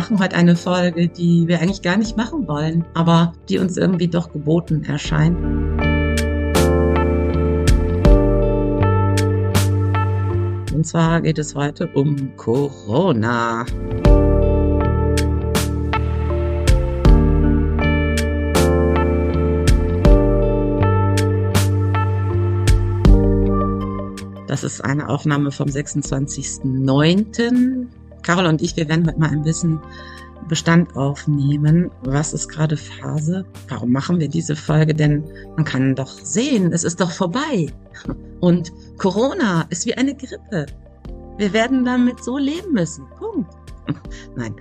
machen heute eine Folge, die wir eigentlich gar nicht machen wollen, aber die uns irgendwie doch geboten erscheint. Und zwar geht es heute um Corona. Das ist eine Aufnahme vom 26.09. Carol und ich, wir werden heute mal ein bisschen Bestand aufnehmen. Was ist gerade Phase? Warum machen wir diese Folge? Denn man kann doch sehen, es ist doch vorbei. Und Corona ist wie eine Grippe. Wir werden damit so leben müssen. Punkt. Nein.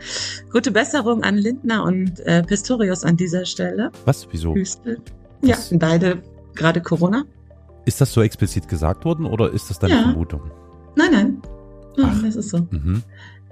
Gute Besserung an Lindner und äh, Pistorius an dieser Stelle. Was? Wieso? Hüstel. Ja, beide gerade Corona. Ist das so explizit gesagt worden oder ist das deine Ja. Vermutung? Nein, nein. Ach. das ist so. Mhm.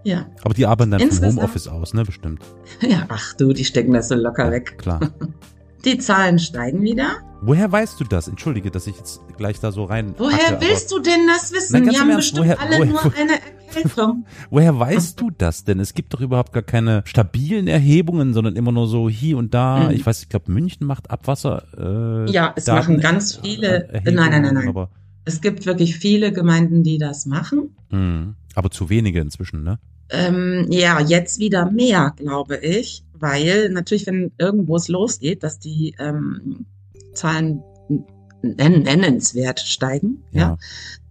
Ja. Aber die arbeiten dann vom Insgesamt- Homeoffice aus, ne? Bestimmt. Ja, ach du, die stecken das so locker Ja, weg. Klar. Die Zahlen steigen wieder. Woher weißt du das? Entschuldige, dass ich jetzt gleich da so rein. Woher hacke, willst du denn das wissen? Nein, im haben Ernst, bestimmt woher- alle woher- nur woher- eine Erkältung. Woher weißt du das denn? Es gibt doch überhaupt gar keine stabilen Erhebungen, sondern immer nur so hier und da. Mhm. Ich weiß, ich glaube, München macht Abwasser. Äh, Ja, es Daten- machen ganz viele- Erhebungen, nein, nein, nein, nein. Aber, Es gibt wirklich viele Gemeinden, die das machen. mh, aber zu wenige inzwischen, ne? Ähm, ja, jetzt wieder mehr, glaube ich, weil natürlich, wenn irgendwo es losgeht, dass die ähm, Zahlen nen nennenswert steigen, ja, Ja.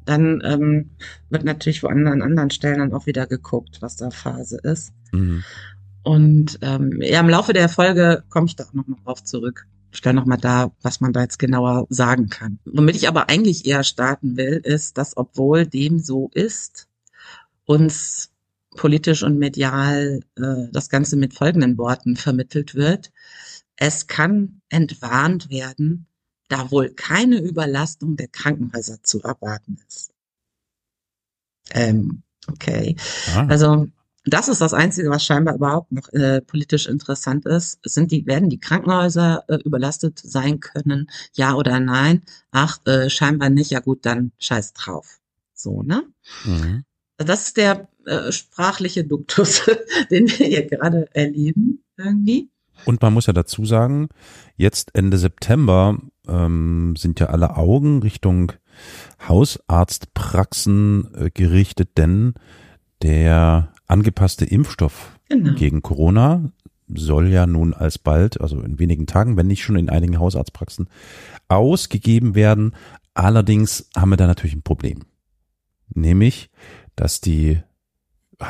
dann ähm, wird natürlich wo an, an anderen Stellen dann auch wieder geguckt, was da Phase ist. Mhm. Und ähm, ja, im Laufe der Folge komme ich da auch nochmal drauf zurück. Stell nochmal da, was man da jetzt genauer sagen kann. Womit ich aber eigentlich eher starten will, ist, dass obwohl dem so ist, uns politisch und medial äh, das Ganze mit folgenden Worten vermittelt wird. Es kann entwarnt werden, da wohl keine Überlastung der Krankenhäuser zu erwarten ist. Ähm, okay. Ah, Also das ist das Einzige, was scheinbar überhaupt noch äh, politisch interessant ist. Sind die, werden die Krankenhäuser äh, überlastet sein können? Ja oder nein? Ach, äh, scheinbar nicht. Ja gut, dann scheiß drauf. So, ne? mhm. Das ist der äh, sprachliche Duktus, den wir hier gerade erleben, irgendwie. Und man muss ja dazu sagen, jetzt Ende September ähm, sind ja alle Augen Richtung Hausarztpraxen äh, gerichtet, denn der angepasste Impfstoff Genau. gegen Corona soll ja nun alsbald, also in wenigen Tagen, wenn nicht schon in einigen Hausarztpraxen, ausgegeben werden. Allerdings haben wir da natürlich ein Problem. Nämlich, dass die,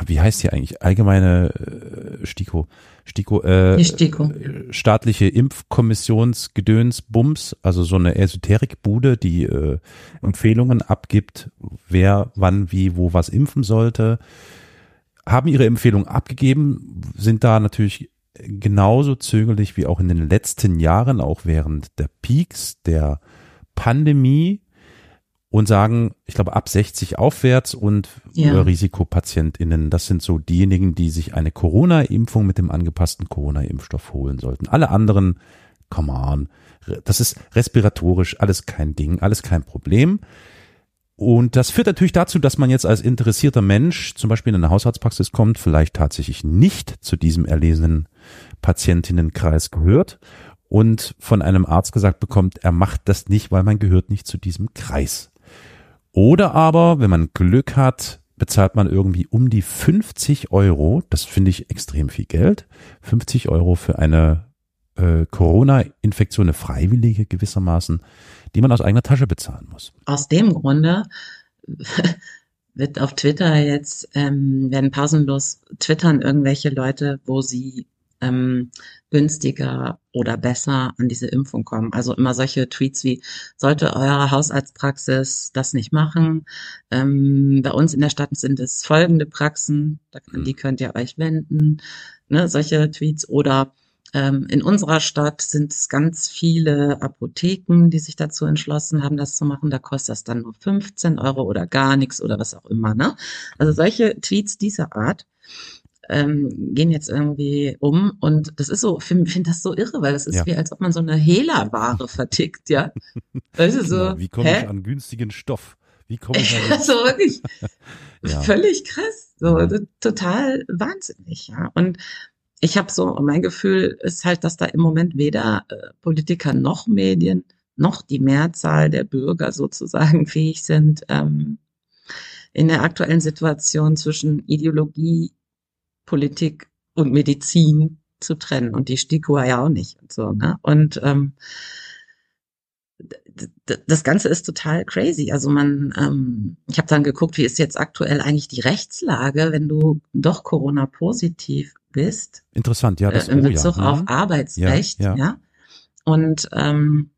wie heißt die eigentlich, allgemeine äh, Stiko, Stiko, äh, STIKO. äh, staatliche Impfkommissionsgedöns Bums, also so eine Esoterikbude, die äh, Empfehlungen abgibt, wer wann wie wo was impfen sollte, haben ihre Empfehlung abgegeben, sind da natürlich genauso zögerlich wie auch in den letzten Jahren, auch während der Peaks der Pandemie und sagen, ich glaube, ab 60 aufwärts und Ja. äh, RisikopatientInnen, das sind so diejenigen, die sich eine Corona-Impfung mit dem angepassten Corona-Impfstoff holen sollten. Alle anderen, come on, das ist respiratorisch alles kein Ding, alles kein Problem. Und das führt natürlich dazu, dass man jetzt als interessierter Mensch zum Beispiel in eine Hausarztpraxis kommt, vielleicht tatsächlich nicht zu diesem erlesenen Patientinnenkreis gehört und von einem Arzt gesagt bekommt, er macht das nicht, weil man gehört nicht zu diesem Kreis. Oder aber, wenn man Glück hat, bezahlt man irgendwie um die 50 Euro, das finde ich extrem viel Geld, 50 Euro für eine äh, Corona-Infektion, eine freiwillige gewissermaßen, die man aus eigener Tasche bezahlen muss. Aus dem Grunde wird auf Twitter jetzt, ähm, werden pausenlos twittern irgendwelche Leute, wo sie ähm, günstiger oder besser an diese Impfung kommen. Also immer solche Tweets wie, sollte eure Hausarztpraxis das nicht machen? Ähm, bei uns in der Stadt sind es folgende Praxen, an die könnt ihr euch wenden. Ne, solche Tweets oder ähm, in unserer Stadt sind es ganz viele Apotheken, die sich dazu entschlossen haben, das zu machen. Da kostet das dann nur 15 Euro oder gar nichts oder was auch immer. Ne? Also solche Tweets dieser Art ähm, gehen jetzt irgendwie um und das ist so, finde find das so irre, weil das ist Ja. wie als ob man so eine Hehlerware vertickt, ja. Weißt du, so, Ja, Wie komme ich an günstigen Stoff Wie komme ich da So wirklich ja. völlig krass. So mhm. total wahnsinnig, ja. Und ich habe so, mein Gefühl ist halt, dass da im Moment weder äh, Politiker noch Medien noch die Mehrzahl der Bürger sozusagen fähig sind, ähm, in der aktuellen Situation zwischen Ideologie, Politik und Medizin zu trennen. Und die STIKO ja auch nicht und so. Ne? Und ähm, das Ganze ist total crazy. Also man, ähm, ich habe dann geguckt, wie ist jetzt aktuell eigentlich die Rechtslage, wenn du doch Corona-positiv bist. Interessant, ja. Das, äh, in Bezug oh, ja. auf mhm. Arbeitsrecht, ja, ja. ja. Und ähm,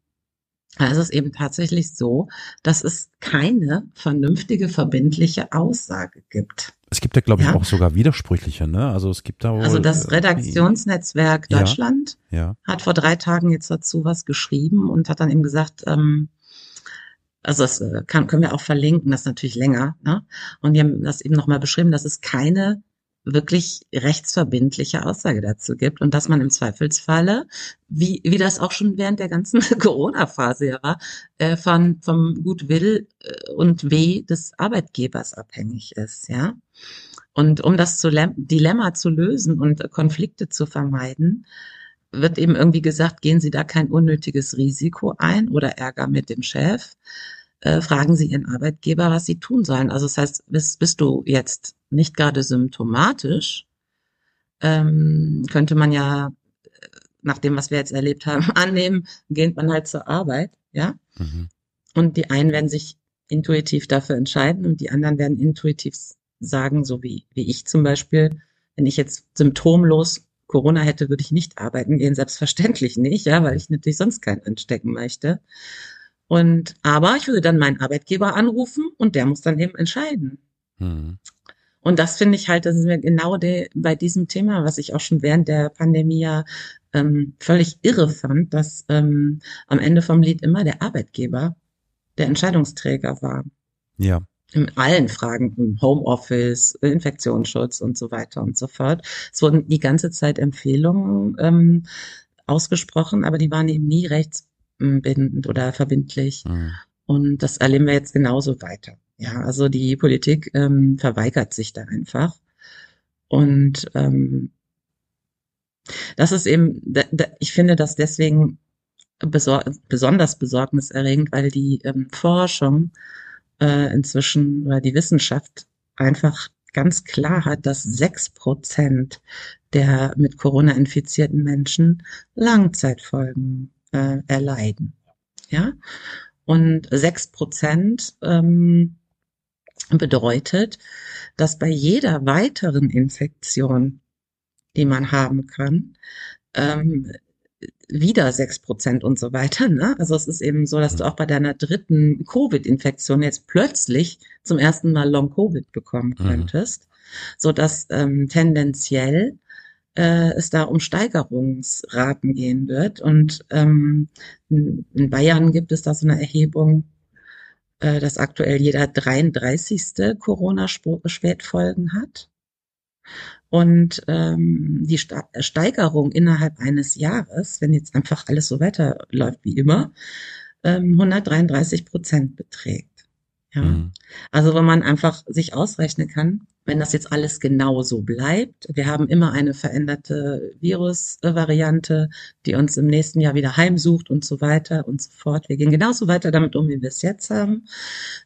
da ist es eben tatsächlich so, dass es keine vernünftige, verbindliche Aussage gibt. Es gibt ja, glaube ich, ja. auch sogar widersprüchliche, ne? Also es gibt da wohl, Also das äh, Redaktionsnetzwerk Deutschland ja, ja. hat vor drei Tagen jetzt dazu was geschrieben und hat dann eben gesagt, ähm, also das äh, kann, können wir auch verlinken, das ist natürlich länger, ne? Und die haben das eben nochmal beschrieben, dass es keine wirklich rechtsverbindliche Aussage dazu gibt und dass man im Zweifelsfalle, wie, wie das auch schon während der ganzen Corona-Phase ja war, äh, von, vom Gutwill äh, und Weh des Arbeitgebers abhängig ist, ja. Und um das Dilemma zu lösen und Konflikte zu vermeiden, wird eben irgendwie gesagt, gehen Sie da kein unnötiges Risiko ein oder Ärger mit dem Chef, äh, fragen Sie Ihren Arbeitgeber, was Sie tun sollen. Also das heißt, bist, bist du jetzt nicht gerade symptomatisch, ähm, könnte man ja äh, nach dem, was wir jetzt erlebt haben, annehmen, geht man halt zur Arbeit, ja. Mhm. Und die einen werden sich intuitiv dafür entscheiden und die anderen werden intuitiv sagen, so wie, wie ich zum Beispiel, wenn ich jetzt symptomlos Corona hätte, würde ich nicht arbeiten gehen, selbstverständlich nicht, ja, weil ich natürlich sonst keinen anstecken möchte. Und aber ich würde dann meinen Arbeitgeber anrufen und der muss dann eben entscheiden. Mhm. Und das finde ich halt, das ist mir genau de, bei diesem Thema, was ich auch schon während der Pandemie ja ähm, völlig irre fand, dass ähm, am Ende vom Lied immer der Arbeitgeber der Entscheidungsträger war. Ja. In allen Fragen, im Homeoffice, Infektionsschutz und so weiter und so fort. Es wurden die ganze Zeit Empfehlungen ähm, ausgesprochen, aber die waren eben nie rechtsbindend oder verbindlich. Mhm. Und das erleben wir jetzt genauso weiter. Ja, also die Politik ähm, verweigert sich da einfach. Und ähm, das ist eben, da, da, ich finde das deswegen besor besonders besorgniserregend, weil die ähm, Forschung äh, inzwischen oder die Wissenschaft einfach ganz klar hat, dass sechs Prozent der mit Corona infizierten Menschen Langzeitfolgen äh, erleiden. Ja, und sechs Prozent ähm, bedeutet, dass bei jeder weiteren Infektion, die man haben kann, ähm, wieder sechs Prozent und so weiter. Ne? Also es ist eben so, dass du auch bei deiner dritten Covid-Infektion jetzt plötzlich zum ersten Mal Long-Covid bekommen mhm. könntest, mhm. so dass ähm, tendenziell äh, es da um Steigerungsraten gehen wird. Und ähm, in Bayern gibt es da so eine Erhebung, äh, dass aktuell jeder 33. Corona-Spätfolgen hat. Und ähm, die Steigerung innerhalb eines Jahres, wenn jetzt einfach alles so weiterläuft wie immer, ähm, 133 Prozent beträgt. Ja. Mhm. Also wenn man einfach sich ausrechnen kann, wenn das jetzt alles genau so bleibt, wir haben immer eine veränderte Virusvariante, die uns im nächsten Jahr wieder heimsucht und so weiter und so fort. Wir gehen genauso weiter damit um, wie wir es jetzt haben.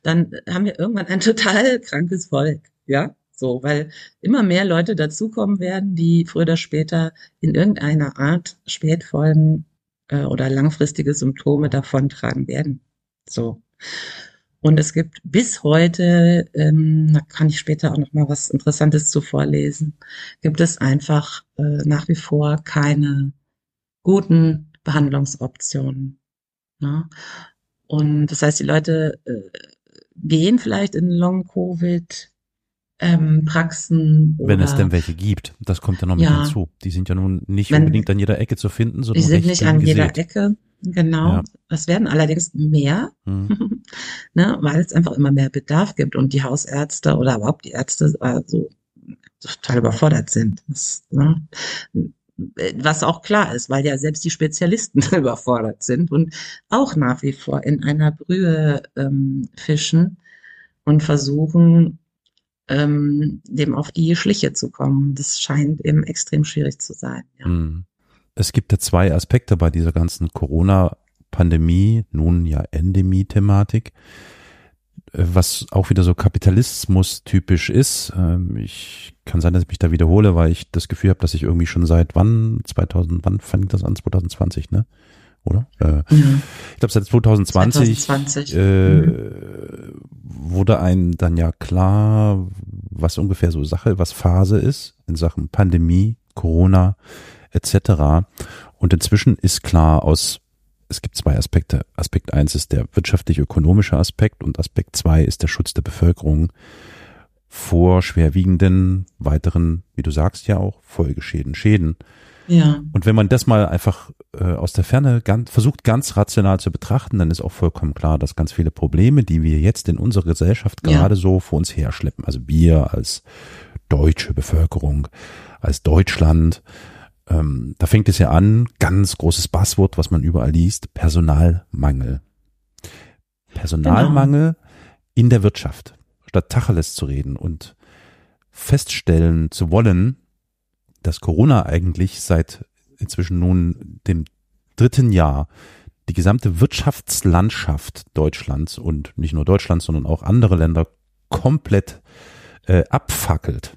Dann haben wir irgendwann ein total krankes Volk. Ja, so, weil immer mehr Leute dazukommen werden, die früher oder später in irgendeiner Art Spätfolgen äh, oder langfristige Symptome davontragen werden. So. Und es gibt bis heute, ähm, da kann ich später auch noch mal was Interessantes zu vorlesen, gibt es einfach äh, nach wie vor keine guten Behandlungsoptionen. Ne? Und das heißt, die Leute äh, gehen vielleicht in Long-Covid, ähm, Praxen. Wenn es denn welche gibt, das kommt ja noch mit ja, hinzu. Die sind ja nun nicht wenn, unbedingt an jeder Ecke zu finden, sondern die sind nicht an gesät. jeder Ecke. Genau. Ja. Es werden allerdings mehr, mhm. ne, weil es einfach immer mehr Bedarf gibt und die Hausärzte oder überhaupt die Ärzte also total überfordert sind. Das, ne, was auch klar ist, weil ja selbst die Spezialisten überfordert sind und auch nach wie vor in einer Brühe ähm, fischen, und versuchen, ähm, dem auf die Schliche zu kommen. Das scheint eben extrem schwierig zu sein. Ja. Hm. Es gibt ja zwei Aspekte bei dieser ganzen Corona-Pandemie, nun ja Endemie-Thematik, was auch wieder so Kapitalismus typisch ist. Ähm, ich kann sein, dass ich mich da wiederhole, weil ich das Gefühl habe, dass ich irgendwie schon seit wann, 2000, wann fängt das an? 2020, ne? Oder? Äh, ja. Ich glaube, seit 2020, 2020. Äh, mhm. wurde einem dann ja klar, was ungefähr so Sache, was Phase ist in Sachen Pandemie, Corona etc. Und inzwischen ist klar aus, es gibt zwei Aspekte. Aspekt eins ist der wirtschaftlich-ökonomische Aspekt und Aspekt zwei ist der Schutz der Bevölkerung vor schwerwiegenden weiteren, wie du sagst ja auch, Folgeschäden, Schäden. Ja. Und wenn man das mal einfach äh, aus der Ferne ganz, versucht, ganz rational zu betrachten, dann ist auch vollkommen klar, dass ganz viele Probleme, die wir jetzt in unserer Gesellschaft gerade ja. so vor uns herschleppen, also wir als deutsche Bevölkerung, als Deutschland, ähm, da fängt es ja an, ganz großes Passwort, was man überall liest, Personalmangel. Personalmangel genau. in der Wirtschaft. Statt Tacheles zu reden und feststellen zu wollen, dass Corona eigentlich seit inzwischen nun dem dritten Jahr die gesamte Wirtschaftslandschaft Deutschlands und nicht nur Deutschlands, sondern auch andere Länder komplett äh, abfackelt.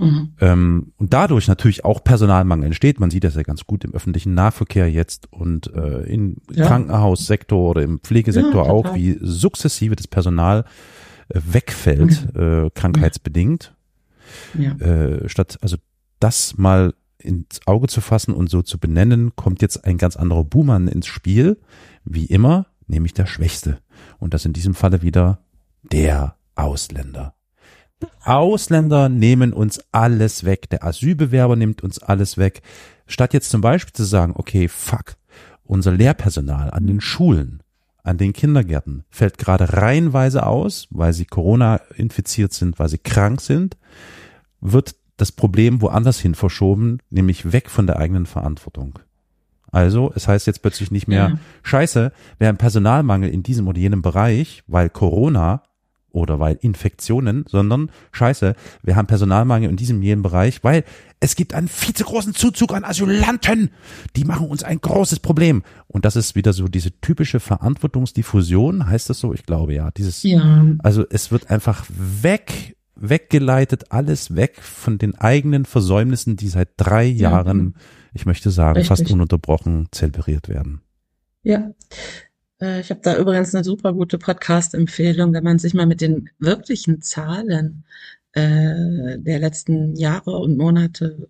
Mhm. Ähm, und dadurch natürlich auch Personalmangel entsteht. Man sieht das ja ganz gut im öffentlichen Nahverkehr jetzt und äh, im ja. Krankenhaussektor oder im Pflegesektor ja, auch, wie sukzessive das Personal äh, wegfällt, mhm. äh, krankheitsbedingt. Ja. Äh, statt also das mal ins Auge zu fassen und so zu benennen, kommt jetzt ein ganz anderer Buhmann ins Spiel, wie immer, nämlich der Schwächste. Und das in diesem Falle wieder der Ausländer. Ausländer nehmen uns alles weg. Der Asylbewerber nimmt uns alles weg. Statt jetzt zum Beispiel zu sagen, okay, fuck, unser Lehrpersonal an den Schulen, an den Kindergärten fällt gerade reihenweise aus, weil sie Corona infiziert sind, weil sie krank sind, wird das Problem woanders hin verschoben, nämlich weg von der eigenen Verantwortung. Also, es heißt jetzt plötzlich nicht mehr, ja. scheiße, wir haben Personalmangel in diesem oder jenem Bereich, weil Corona oder weil Infektionen, sondern scheiße, wir haben Personalmangel in diesem jenen Bereich, weil es gibt einen viel zu großen Zuzug an Asylanten. Die machen uns ein großes Problem. Und das ist wieder so diese typische Verantwortungsdiffusion, heißt das so? Ich glaube ja. Dieses, ja. also es wird einfach weg weggeleitet, alles weg von den eigenen Versäumnissen, die seit drei Jahren, ich möchte sagen, Richtig. fast ununterbrochen zelebriert werden. Ja. Äh, ich habe da übrigens eine super gute Podcast-Empfehlung, wenn man sich mal mit den wirklichen Zahlen äh, der letzten Jahre und Monate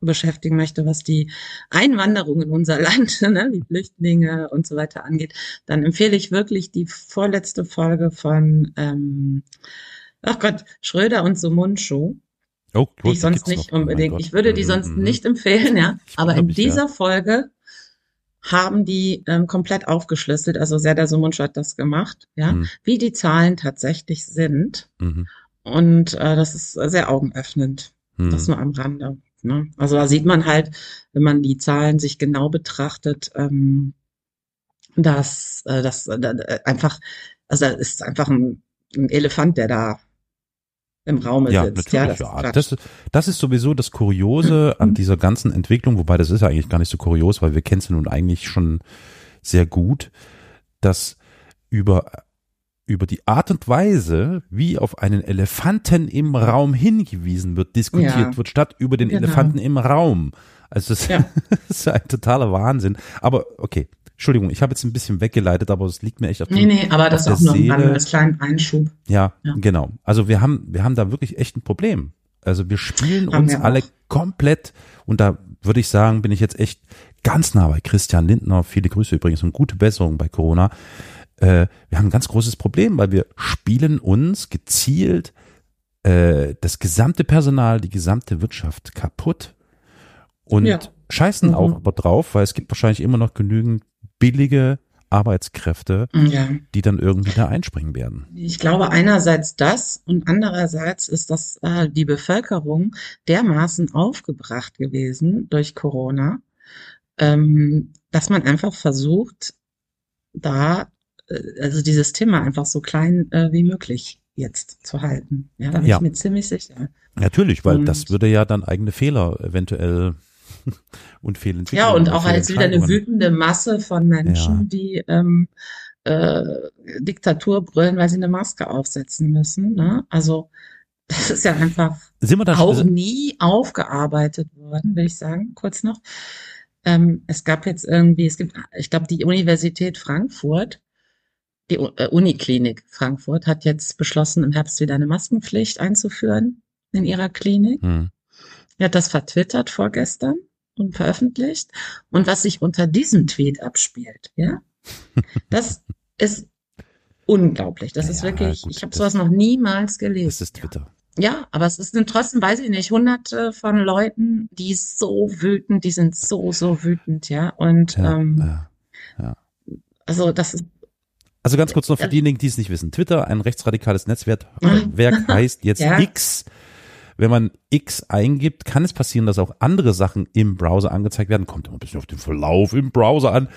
beschäftigen möchte, was die Einwanderung in unser Land, ne, die Flüchtlinge und so weiter angeht, dann empfehle ich wirklich die vorletzte Folge von ähm, ach Gott, Schröder und so Mundschuh. Oh, die ich sonst nicht noch. unbedingt, oh ich würde die sonst mhm. nicht empfehlen, ja. Aber in dieser. Folge haben die ähm, komplett aufgeschlüsselt, also Serdar Sumuncu hat das gemacht, ja, mhm. wie die Zahlen tatsächlich sind. Mhm. Und äh, das ist sehr augenöffnend. Mhm. Das nur am Rande. Ne? Also da sieht man halt, wenn man die Zahlen sich genau betrachtet, ähm, dass äh, das äh, einfach, also es ist einfach ein, ein Elefant, der da im Raum ja, sitzt. Natürlich, ja, das, ja. Das, das ist sowieso das Kuriose an dieser ganzen Entwicklung, wobei das ist ja eigentlich gar nicht so kurios, weil wir kennen es ja nun eigentlich schon sehr gut, dass über über die Art und Weise, wie auf einen Elefanten im Raum hingewiesen wird, diskutiert ja. wird, statt über den genau. Elefanten im Raum. Also das, ja. das ist ein totaler Wahnsinn. Aber okay, Entschuldigung, ich habe jetzt ein bisschen weggeleitet, aber es liegt mir echt auf Nee, nee, aber das ist auch nur Seele. als kleinen Einschub. Ja, ja, genau. Also wir haben, wir haben da wirklich echt ein Problem. Also wir spielen haben uns wir alle komplett und da würde ich sagen, bin ich jetzt echt ganz nah bei Christian Lindner. Viele Grüße übrigens und gute Besserung bei Corona. Äh, wir haben ein ganz großes Problem, weil wir spielen uns gezielt äh, das gesamte Personal, die gesamte Wirtschaft kaputt und ja. scheißen mhm. auch aber drauf, weil es gibt wahrscheinlich immer noch genügend billige Arbeitskräfte, ja. die dann irgendwie da einspringen werden. Ich glaube einerseits das und andererseits ist das äh, die Bevölkerung dermaßen aufgebracht gewesen durch Corona, ähm, dass man einfach versucht, da äh, also dieses Thema einfach so klein äh, wie möglich jetzt zu halten. Ja, da bin Ja. ich mir ziemlich sicher. Natürlich, weil Und- das würde ja dann eigene Fehler eventuell und Fehlentwicklungen. Ja, und auch als wieder eine wütende Masse von Menschen, Ja. die ähm, äh, Diktatur brüllen, weil sie eine Maske aufsetzen müssen. Ne? Also das ist ja einfach auch schon? nie aufgearbeitet worden, will ich sagen, kurz noch. Ähm, es gab jetzt irgendwie, es gibt, ich glaube, die Universität Frankfurt, die äh, Uniklinik Frankfurt hat jetzt beschlossen, im Herbst wieder eine Maskenpflicht einzuführen in ihrer Klinik. Hm. Er hat das vertwittert vorgestern und veröffentlicht. Und was sich unter diesem Tweet abspielt, ja, das ist unglaublich. Das ist Ja, wirklich, gut, ich habe sowas noch niemals gelesen. Das ist Twitter. Ja, aber es sind trotzdem, weiß ich nicht, hunderte von Leuten, die so wütend, die sind so, so wütend, ja. Und Ja, ähm, ja. also das ist, Also ganz kurz noch für Ja. diejenigen, die es nicht wissen. Twitter, ein rechtsradikales Netzwerk, Mhm. Werk heißt jetzt Ja. X. Wenn man X eingibt, kann es passieren, dass auch andere Sachen im Browser angezeigt werden. Kommt immer ein bisschen auf den Verlauf im Browser an.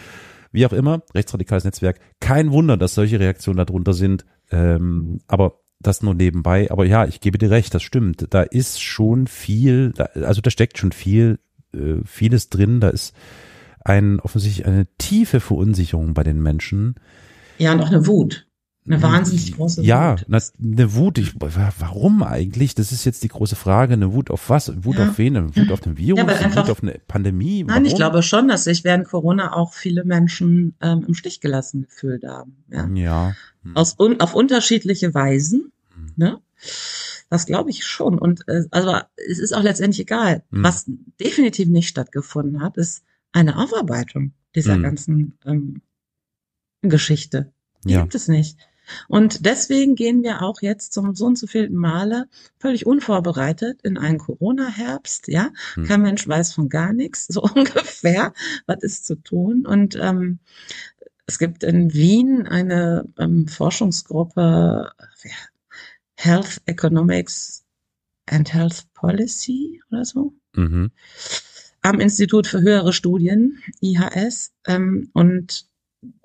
Wie auch immer, rechtsradikales Netzwerk. Kein Wunder, dass solche Reaktionen darunter sind. Ähm, aber das nur nebenbei. Aber ja, ich gebe dir recht, das stimmt. Da ist schon viel, also da steckt schon viel, äh, vieles drin. Da ist ein, offensichtlich eine tiefe Verunsicherung bei den Menschen. ja, und auch eine Wut. Eine wahnsinnig große Ja, Wut. na, eine Wut. Ich, warum eigentlich? Das ist jetzt die große Frage. Eine Wut auf was? Wut Ja. auf wen? Eine Wut auf den Virus? Ja, einfach- Wut auf eine Pandemie? Nein, ich Warum? glaube schon, dass sich während Corona auch viele Menschen ähm, im Stich gelassen gefühlt haben. Ja. Ja. Hm. Aus, un, auf unterschiedliche Weisen. Hm. Ne? Das glaube ich schon. Und äh, also es ist auch letztendlich egal. Hm. Was definitiv nicht stattgefunden hat, ist eine Aufarbeitung dieser Hm. ganzen ähm, Geschichte. Die Ja. gibt es nicht. Und deswegen gehen wir auch jetzt zum so und so vielten Male völlig unvorbereitet in einen Corona-Herbst, ja. Hm. Kein Mensch weiß von gar nichts, so ungefähr, was ist zu tun. Und ähm, es gibt in Wien eine ähm, Forschungsgruppe ja, Health Economics and Health Policy oder so Mhm. am Institut für höhere Studien, IHS, ähm, und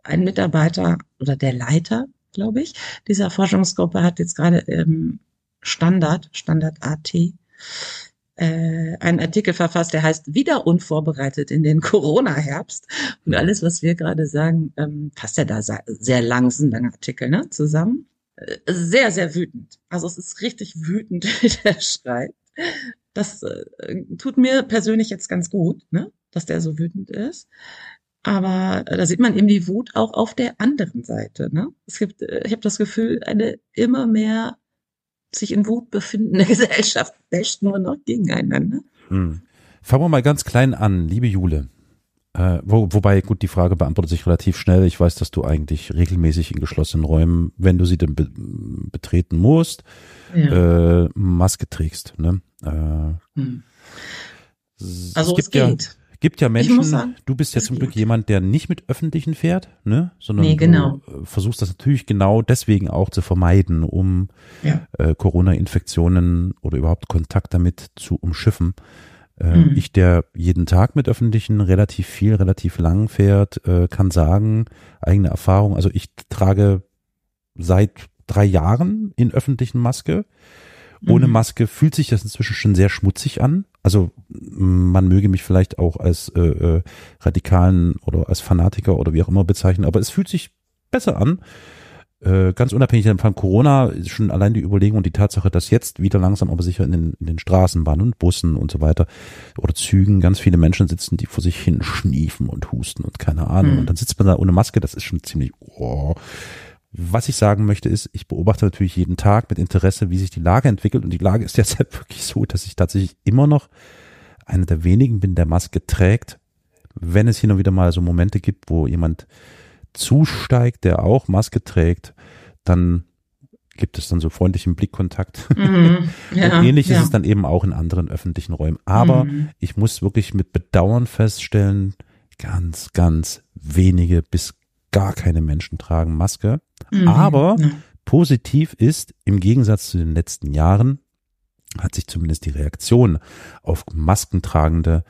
ein Mitarbeiter oder der Leiter, glaube ich, dieser Forschungsgruppe hat jetzt gerade im Standard, Standard AT, äh, einen Artikel verfasst, der heißt Wieder unvorbereitet in den Corona-Herbst. Und alles, was wir gerade sagen, ähm, passt ja da sehr lang, ist ein langer Artikel, ne, zusammen. Äh, Sehr, sehr wütend. Also es ist richtig wütend, wie der schreibt. Das äh, tut mir persönlich jetzt ganz gut, ne, dass der so wütend ist. Aber da sieht man eben die Wut auch auf der anderen Seite. Ne? Es gibt, äh, ich habe das Gefühl, eine immer mehr sich in Wut befindende Gesellschaft basht nur noch gegeneinander. Hm. Fangen wir mal ganz klein an, liebe Jule. Äh, wo, wobei, gut, die Frage beantwortet sich relativ schnell. Ich weiß, dass du eigentlich regelmäßig in geschlossenen Räumen, wenn du sie denn be betreten musst, Ja. äh, Maske trägst. Ne? Äh, Hm. es Also es, ja, geht. Gibt ja Menschen, sagen, du bist ja zum Glück jemand, der nicht mit Öffentlichen fährt, ne? sondern Nee, genau. du äh, versuchst das natürlich genau deswegen auch zu vermeiden, um Ja. äh, Corona-Infektionen oder überhaupt Kontakt damit zu umschiffen. Äh, Mhm. Ich, der jeden Tag mit Öffentlichen relativ viel, relativ lang fährt, äh, kann sagen, eigene Erfahrung, also ich trage seit drei Jahren in öffentlichen Maske. Ohne Mhm. Maske fühlt sich das inzwischen schon sehr schmutzig an. Also man möge mich vielleicht auch als äh, äh, Radikalen oder als Fanatiker oder wie auch immer bezeichnen, aber es fühlt sich besser an. Äh, ganz unabhängig von Corona ist schon allein die Überlegung und die Tatsache, dass jetzt wieder langsam aber sicher in den, in den Straßenbahnen und Bussen und so weiter oder Zügen ganz viele Menschen sitzen, die vor sich hin schniefen und husten und keine Ahnung. Mhm. Und dann sitzt man da ohne Maske, das ist schon ziemlich, oh. Was ich sagen möchte ist, ich beobachte natürlich jeden Tag mit Interesse, wie sich die Lage entwickelt und die Lage ist derzeit wirklich so, dass ich tatsächlich immer noch einer der wenigen bin, der Maske trägt, wenn es hin und wieder mal so Momente gibt, wo jemand zusteigt, der auch Maske trägt, dann gibt es dann so freundlichen Blickkontakt. Mhm. Ja, und ähnlich ja. ist es dann eben auch in anderen öffentlichen Räumen. Aber Mhm. ich muss wirklich mit Bedauern feststellen, ganz, ganz wenige bis gar keine Menschen tragen Maske. Mhm. aber-. Positiv ist, im Gegensatz zu den letzten Jahren, hat sich zumindest die Reaktion auf Maskentragende,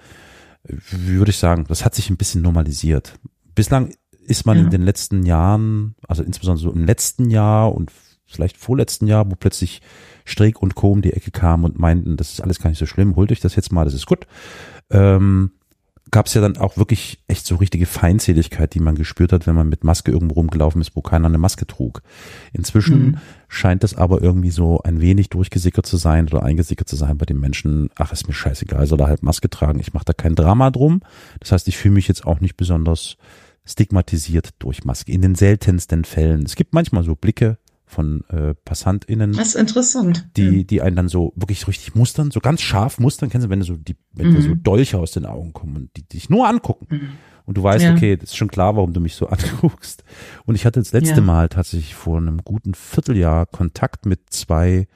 äh, würde ich sagen, das hat sich ein bisschen normalisiert. Bislang ist man Ja. in den letzten Jahren, also insbesondere so im letzten Jahr und vielleicht vorletzten Jahr, wo plötzlich Streeck und Co. um die Ecke kamen und meinten, das ist alles gar nicht so schlimm, holt euch das jetzt mal, das ist gut. Ähm, gab es ja dann auch wirklich echt so richtige Feindseligkeit, die man gespürt hat, wenn man mit Maske irgendwo rumgelaufen ist, wo keiner eine Maske trug. Inzwischen Mhm. scheint das aber irgendwie so ein wenig durchgesickert zu sein oder eingesickert zu sein bei den Menschen. Ach, ist mir scheißegal, soll er halt Maske tragen. Ich mache da kein Drama drum. Das heißt, ich fühle mich jetzt auch nicht besonders stigmatisiert durch Maske. In den seltensten Fällen. Es gibt manchmal so Blicke von äh, PassantInnen, Das ist interessant. die, die einen dann so wirklich richtig mustern, so ganz scharf mustern. Kennst du, wenn du so die, wenn dir Mhm. so Dolche aus den Augen kommen und die, dich nur angucken. Mhm. Und du weißt, Ja. okay, das ist schon klar, warum du mich so anguckst. Und ich hatte das letzte Ja. Mal tatsächlich vor einem guten Vierteljahr Kontakt mit zwei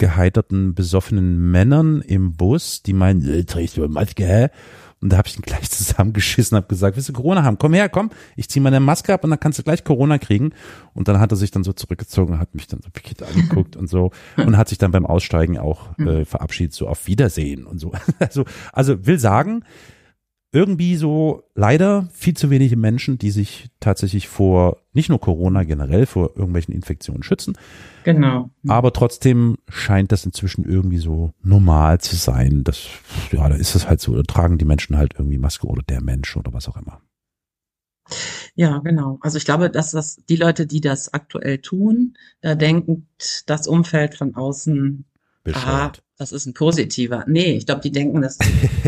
angeheiterten, besoffenen Männern im Bus, die meinen, äh, trägst du eine Maske, hä? Und da habe ich ihn gleich zusammengeschissen, habe gesagt, willst du Corona haben? Komm her, komm, ich zieh meine Maske ab und dann kannst du gleich Corona kriegen. Und dann hat er sich dann so zurückgezogen, hat mich dann so pikiert angeguckt und so und hat sich dann beim Aussteigen auch äh, verabschiedet, so auf Wiedersehen und so. Also, also will sagen, irgendwie so leider viel zu wenige Menschen, die sich tatsächlich vor nicht nur Corona generell vor irgendwelchen Infektionen schützen, Genau. aber trotzdem scheint das inzwischen irgendwie so normal zu sein. Das, ja, da ist es halt so, da tragen die Menschen halt irgendwie Maske oder der Mensch oder was auch immer. Ja, genau. Also ich glaube, dass das die Leute, die das aktuell tun, da denkt das Umfeld von außen, Bescheuert. Das ist ein positiver. Nee, ich glaube, die denken, das,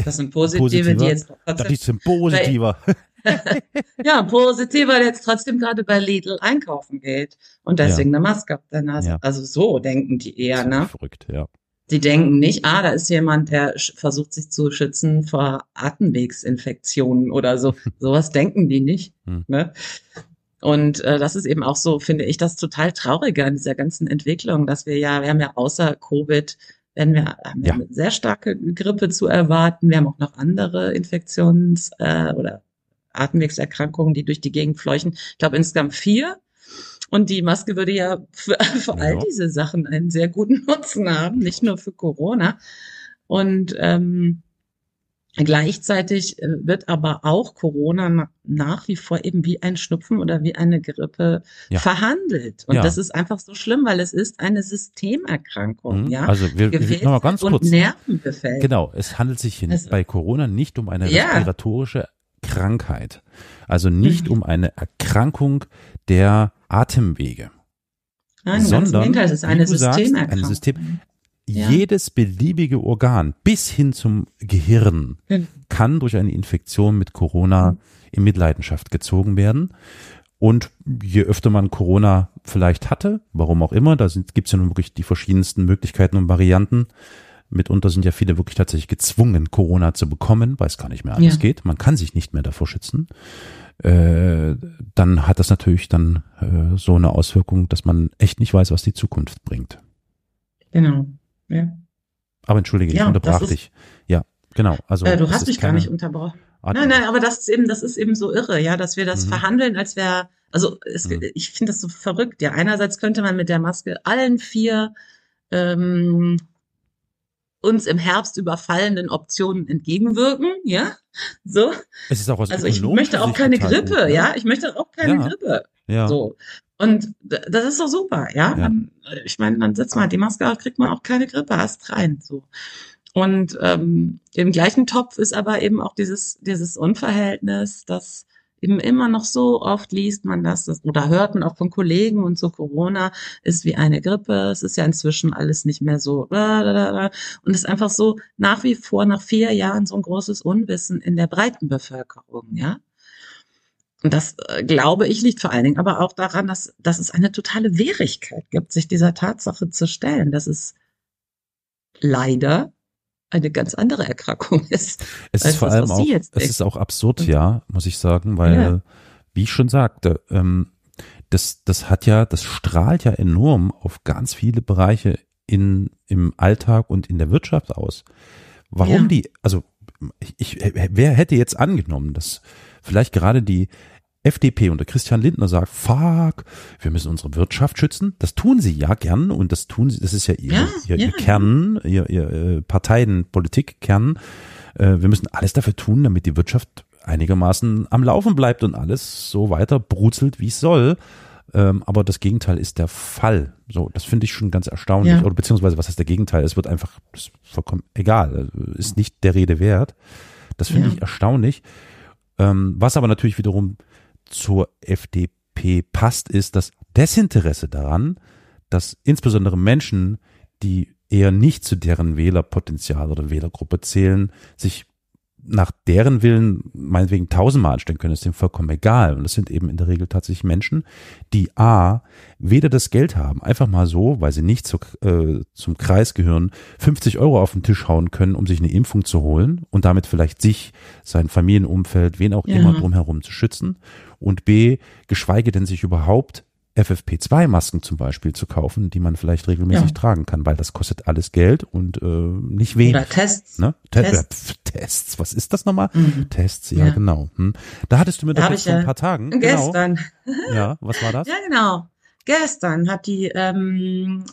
das sind positive, Positiver? die jetzt trotzdem, die sind positiver. ja, positiver, der jetzt trotzdem gerade bei Lidl einkaufen geht und deswegen eine Maske auf der Nase. Ja. Also so denken die eher, ne? Verrückt, ja. Die denken nicht, ah, da ist jemand, der versucht sich zu schützen vor Atemwegsinfektionen oder so. Sowas denken die nicht. Hm. Ne? Und äh, das ist eben auch so, finde ich, das total Traurige an dieser ganzen Entwicklung, dass wir ja, wir haben ja außer Covid, werden wir, haben wir Ja. eine sehr starke Grippe zu erwarten. Wir haben auch noch andere Infektions- äh, oder Atemwegserkrankungen, die durch die Gegend fleuchen. Ich glaube insgesamt vier. Und die Maske würde ja für, für all Ja. diese Sachen einen sehr guten Nutzen haben, nicht nur für Corona. Und ähm, gleichzeitig äh, wird aber auch Corona na- nach wie vor eben wie ein Schnupfen oder wie eine Grippe Ja. verhandelt. Und Ja. das ist einfach so schlimm, weil es ist eine Systemerkrankung, Mhm. ja. Also wir, wir Gefäß- noch mal ganz kurz. Nervenbefällt. Genau, es handelt sich hier Also- bei Corona nicht um eine Ja. respiratorische Krankheit. Also nicht Mhm. um eine Erkrankung der Atemwege. Nein, ganz im sondern, Gegenteil, es ist eine Systemerkrankung. eine System- Ja. Jedes beliebige Organ bis hin zum Gehirn Genau. kann durch eine Infektion mit Corona in Mitleidenschaft gezogen werden. Und je öfter man Corona vielleicht hatte, warum auch immer, da gibt es ja nun wirklich die verschiedensten Möglichkeiten und Varianten. Mitunter sind ja viele wirklich tatsächlich gezwungen, Corona zu bekommen, weil es gar nicht mehr anders Ja. geht. Man kann sich nicht mehr davor schützen. Äh, dann hat das natürlich dann äh, so eine Auswirkung, dass man echt nicht weiß, was die Zukunft bringt. Genau. Ja. Aber entschuldige, ich Ja, unterbrach das ist- dich. Ja, genau. Also Äh, du hast mich gar nicht unterbrochen. Art- Nein, nein, aber das ist eben, das ist eben so irre, ja, dass wir das Mhm. verhandeln, als wäre, also es, Mhm. ich finde das so verrückt. Ja, einerseits könnte man mit der Maske allen vier ähm, uns im Herbst überfallenden Optionen entgegenwirken, ja, so. Es ist auch aus Also ich möchte auch keine Grippe, gut, ne? ja, ich möchte auch keine Ja. Grippe, Ja. so. Und das ist doch super, ja. Ja. Man, ich meine, dann setzt man die Maske auf, kriegt man auch keine Grippe, hast rein, so. Und ähm, im gleichen Topf ist aber eben auch dieses, dieses Unverhältnis, dass eben immer noch so oft liest man das, das oder hört man auch von Kollegen und so, Corona ist wie eine Grippe, es ist ja inzwischen alles nicht mehr so und es ist einfach so nach wie vor nach vier Jahren so ein großes Unwissen in der breiten Bevölkerung, ja. Und das, äh, glaube ich, liegt vor allen Dingen aber auch daran, dass, dass es eine totale Wehrigkeit gibt, sich dieser Tatsache zu stellen, dass es leider eine ganz andere Erkrankung ist. Es ist vor allem auch, es ist auch absurd, ja, muss ich sagen, weil, Ja. wie ich schon sagte, ähm, das, das hat ja, das strahlt ja enorm auf ganz viele Bereiche in, im Alltag und in der Wirtschaft aus. Warum Ja. die, also, ich, ich, wer hätte jetzt angenommen, dass vielleicht gerade die FDP unter Christian Lindner sagt, fuck, wir müssen unsere Wirtschaft schützen. Das tun sie ja gern und das tun sie, das ist ja ihr, Ja, ihr, ja. ihr Kern, ihr, ihr äh, Parteienpolitikkern. Äh, wir müssen alles dafür tun, damit die Wirtschaft einigermaßen am Laufen bleibt und alles so weiter brutzelt, wie es soll. Ähm, aber das Gegenteil ist der Fall. So, das finde ich schon ganz erstaunlich. Ja. Oder beziehungsweise, was heißt der Gegenteil? Es wird einfach ist vollkommen egal, äh, ist nicht der Rede wert. Das finde Ja. ich erstaunlich. Ähm, was aber natürlich wiederum zur FDP passt, ist das Desinteresse daran, dass insbesondere Menschen, die eher nicht zu deren Wählerpotenzial oder Wählergruppe zählen, sich nach deren Willen meinetwegen tausendmal anstellen können, ist dem vollkommen egal. Und das sind eben in der Regel tatsächlich Menschen, die A, weder das Geld haben, einfach mal so, weil sie nicht zu, äh, zum Kreis gehören, 50 Euro auf den Tisch hauen können, um sich eine Impfung zu holen und damit vielleicht sich, sein Familienumfeld, wen auch Ja. immer drumherum zu schützen. Und B, geschweige denn sich überhaupt FFP2-Masken zum Beispiel zu kaufen, die man vielleicht regelmäßig Ja. tragen kann, weil das kostet alles Geld und äh, nicht wenig. Oder Tests. Ne? Te Tests. Tests. Was ist das nochmal? Mhm. Tests, ja, Ja. genau. Hm. Da hattest du mir Da doch jetzt vor ein paar Tagen. Gestern. Genau. Ja, was war das? Ja, genau. Gestern hat die ähm,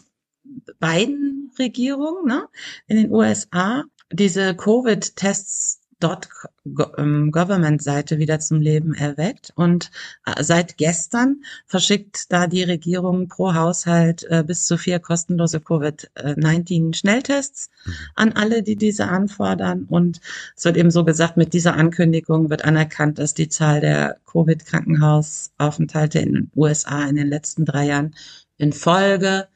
Biden-Regierung ne, in den USA diese Covid-Tests.government-Seite wieder zum Leben erweckt. Und äh, seit gestern verschickt da die Regierung pro Haushalt äh, bis zu vier kostenlose Covid-19-Schnelltests Mhm. an alle, die diese anfordern. Und es wird eben so gesagt, mit dieser Ankündigung wird anerkannt, dass die Zahl der Covid-Krankenhausaufenthalte in den USA in den letzten drei Jahren in Folge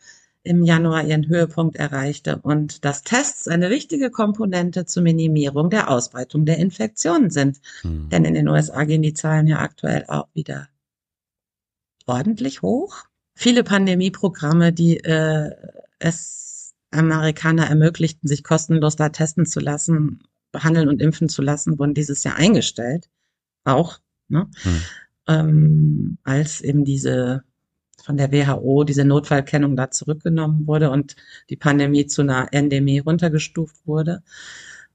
im Januar ihren Höhepunkt erreichte und dass Tests eine wichtige Komponente zur Minimierung der Ausbreitung der Infektionen sind. Hm. Denn in den USA gehen die Zahlen ja aktuell auch wieder ordentlich hoch. Viele Pandemieprogramme, die äh, es Amerikaner ermöglichten, sich kostenlos da testen zu lassen, behandeln und impfen zu lassen, wurden dieses Jahr eingestellt. Auch, ne? Hm. ähm, als eben diese von der WHO diese Notfallkennung da zurückgenommen wurde und die Pandemie zu einer Endemie runtergestuft wurde.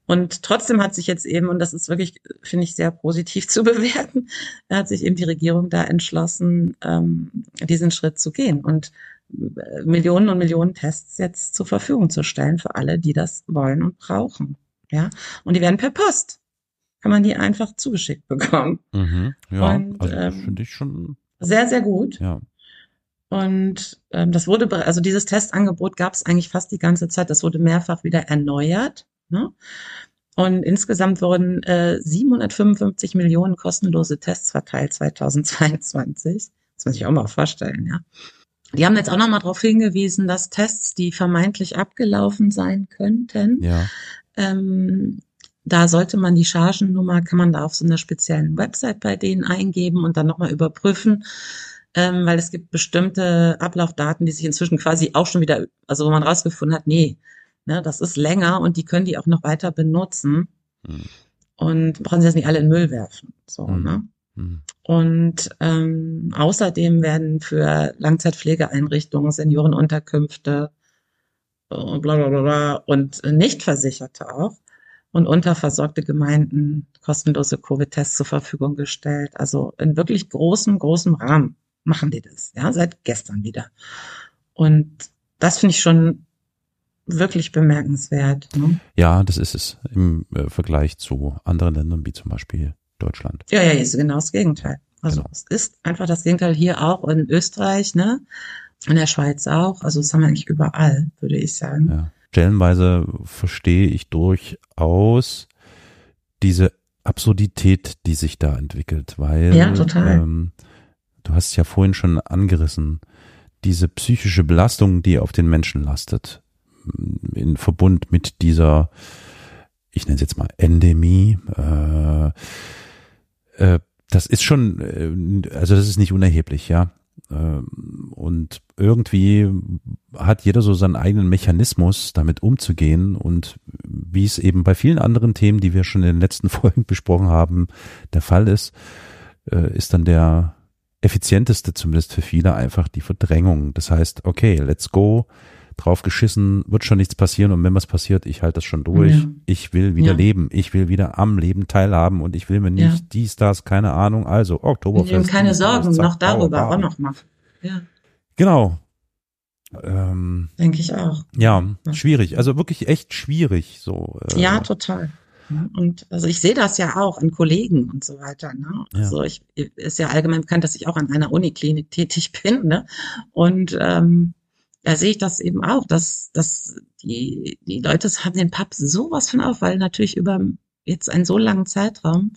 Und trotzdem hat sich jetzt eben, und das ist wirklich, finde ich, sehr positiv zu bewerten, hat sich eben die Regierung da entschlossen, ähm, diesen Schritt zu gehen und äh, Millionen und Millionen Tests jetzt zur Verfügung zu stellen für alle, die das wollen und brauchen. Ja, und die werden per Post. Kann man die einfach zugeschickt bekommen. Mhm. Ja, Und, also ähm, finde ich schon, Sehr, sehr gut. ja. Und ähm, das wurde, also dieses Testangebot gab es eigentlich fast die ganze Zeit. Das wurde mehrfach wieder erneuert. Ne? Und insgesamt wurden äh, 755 Millionen kostenlose Tests verteilt 2022. Das muss ich auch mal vorstellen, ja. Die haben jetzt auch nochmal darauf hingewiesen, dass Tests, die vermeintlich abgelaufen sein könnten, Ja. ähm, da sollte man die Chargennummer, kann man da auf so einer speziellen Website bei denen eingeben und dann nochmal überprüfen, ähm, weil es gibt bestimmte Ablaufdaten, die sich inzwischen quasi auch schon wieder, also wo man rausgefunden hat, nee, ne, das ist länger und die können die auch noch weiter benutzen Hm. und brauchen sie jetzt nicht alle in Müll werfen. So, Mhm. ne? Hm. Und ähm, außerdem werden für Langzeitpflegeeinrichtungen, Seniorenunterkünfte äh, bla bla bla bla und Nichtversicherte auch und unterversorgte Gemeinden kostenlose Covid-Tests zur Verfügung gestellt. Also in wirklich großem, großem Rahmen machen die das, ja, seit gestern wieder. Und das finde ich schon wirklich bemerkenswert. Ne? Ja, das ist es im äh, Vergleich zu anderen Ländern wie zum Beispiel Deutschland. Ja, ja, ist genau das Gegenteil. Also Genau. es ist einfach das Gegenteil hier auch in Österreich, ne? In der Schweiz auch. Also das haben wir eigentlich überall, würde ich sagen. Ja. Stellenweise verstehe ich durchaus diese Absurdität, die sich da entwickelt, weil Ja, total. Ähm, du hast es ja vorhin schon angerissen, diese psychische Belastung, die auf den Menschen lastet, in Verbund mit dieser, ich nenne es jetzt mal Endemie, äh, äh, das ist schon, äh, also das ist nicht unerheblich, ja. Ähm, Und irgendwie hat jeder so seinen eigenen Mechanismus, damit umzugehen. Und wie es eben bei vielen anderen Themen, die wir schon in den letzten Folgen besprochen haben, der Fall ist, äh, ist dann der effizienteste, zumindest für viele, einfach die Verdrängung. Das heißt, okay, let's go, drauf geschissen, wird schon nichts passieren und wenn was passiert, ich halte das schon durch. Ja. Ich will wieder Ja. leben, ich will wieder am Leben teilhaben und ich will mir nicht Ja. dies, das, keine Ahnung, also Und Oktoberfest. eben keine Sorgen, noch darüber auch noch machen. Ja, Genau. Ähm, denke ich auch. ja, Ja. schwierig. Also wirklich echt schwierig. So. Äh, Ja, total. Und also ich sehe das ja auch an Kollegen und so weiter. Ne? Ja. Also ich ist ja allgemein bekannt, dass ich auch an einer Uniklinik tätig bin. Ne? Und ähm, da sehe ich das eben auch, dass, dass die, die Leute haben den Pub sowas von auf, weil natürlich über jetzt einen so langen Zeitraum,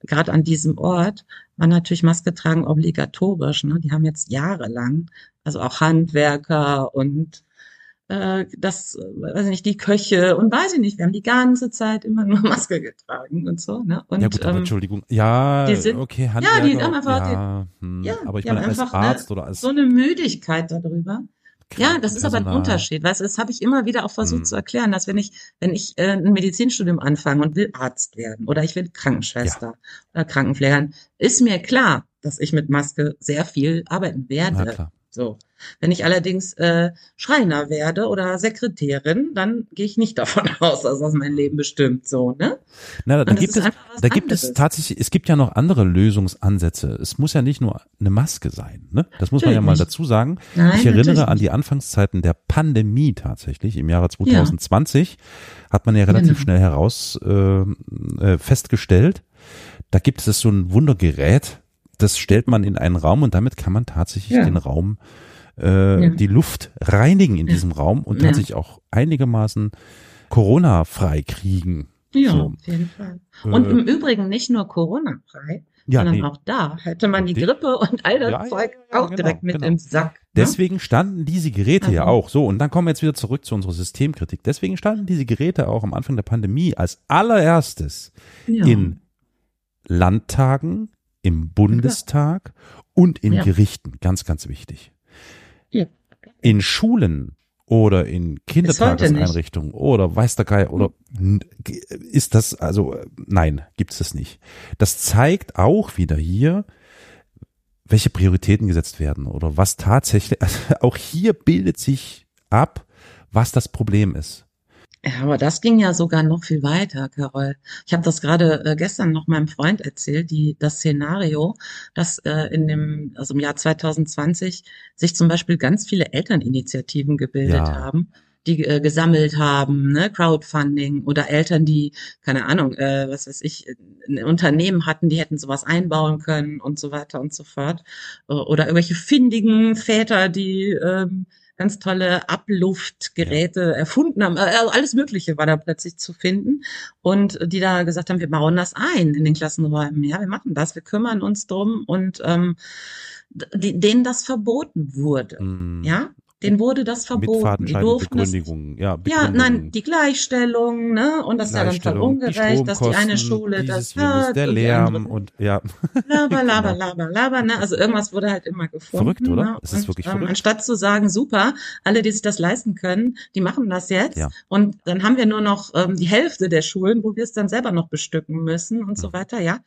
gerade an diesem Ort, war natürlich Maske tragen obligatorisch. Ne? Die haben jetzt jahrelang, also auch Handwerker und äh, das, äh, weiß ich nicht, die Köche und weiß ich nicht, wir haben die ganze Zeit immer nur Maske getragen und so, ne? Und, ja gut, aber ähm, Entschuldigung. Ja, die sind- okay, ja, Handwerker. die haben einfach ja, hm, ja, aber ich die meine als einfach Arzt eine, oder als so eine Müdigkeit darüber. Ja, das ist aber ein. Unterschied. Weißt das habe ich immer wieder auch versucht Hm. zu erklären, dass wenn ich, wenn ich äh, ein Medizinstudium anfange und will Arzt werden oder ich will Krankenschwester oder Krankenpflegerin, ist mir klar, dass ich mit Maske sehr viel arbeiten werde. So. Wenn ich allerdings äh, Schreiner werde oder Sekretärin, dann gehe ich nicht davon aus, dass das mein Leben bestimmt. So, ne? Na, da gibt es, da gibt es anderes. tatsächlich, es gibt ja noch andere Lösungsansätze. Es muss ja nicht nur eine Maske sein, ne? Das muss man ja Natürlich mal nicht. dazu sagen. Nein, ich erinnere natürlich an die Anfangszeiten der Pandemie tatsächlich. Im Jahre 2020 hat man ja relativ Genau. schnell heraus äh, äh, festgestellt, da gibt es so ein Wundergerät, das stellt man in einen Raum und damit kann man tatsächlich Ja. den Raum, äh, Ja. die Luft reinigen in diesem Raum und tatsächlich auch einigermaßen Corona-frei kriegen. Ja, So. auf jeden Fall. Und Äh, im Übrigen nicht nur Corona-frei, Ja, sondern nee. auch da hätte man die. Grippe und all das Ja, Zeug ja, auch genau, direkt mit genau. im Sack. Ne? Deswegen standen diese Geräte ja auch so. Und dann kommen wir jetzt wieder zurück zu unserer Systemkritik. Deswegen standen diese Geräte auch am Anfang der Pandemie als allererstes in Landtagen, im Bundestag und in Ja. Gerichten. Ganz, ganz wichtig. Ja. In Schulen oder in Kindertageseinrichtungen oder weiß der Geier oder ist das, also nein, gibt es das nicht. Das zeigt auch wieder hier, welche Prioritäten gesetzt werden oder was tatsächlich, also auch hier bildet sich ab, was das Problem ist. Ja, aber das ging ja sogar noch viel weiter, Carol. Ich habe das gerade äh, gestern noch meinem Freund erzählt, die das Szenario, dass äh, in dem, also im Jahr 2020 sich zum Beispiel ganz viele Elterninitiativen gebildet Ja. haben, die äh, gesammelt haben, ne, Crowdfunding oder Eltern, die keine Ahnung, äh, was weiß ich, ein Unternehmen hatten, die hätten sowas einbauen können und so weiter und so fort, Äh, oder irgendwelche findigen Väter, die ähm, ganz tolle Abluftgeräte erfunden haben. Also alles Mögliche war da plötzlich zu finden. Und die da gesagt haben, wir bauen das ein in den Klassenräumen. Ja, wir machen das, wir kümmern uns drum und ähm, die, denen das verboten wurde. Mm, Ja, denen wurde das Mit verboten. Die durften das. Ja, ja, nein, die Gleichstellung, ne? Und das ist ja dann voll Gleichstellung, die ungerecht, dass die eine Schule dieses, das hat der und Lärm andere und ja, Laber, laber, Genau. laber, laber, ne? Also irgendwas wurde halt immer gefunden. Verrückt, oder? Ne? Es ist Und, wirklich ähm, verrückt. Anstatt zu sagen, super, alle, die sich das leisten können, die machen das jetzt. Ja. Und dann haben wir nur noch ähm, die Hälfte der Schulen, wo wir es dann selber noch bestücken müssen und so Mhm. weiter, ja.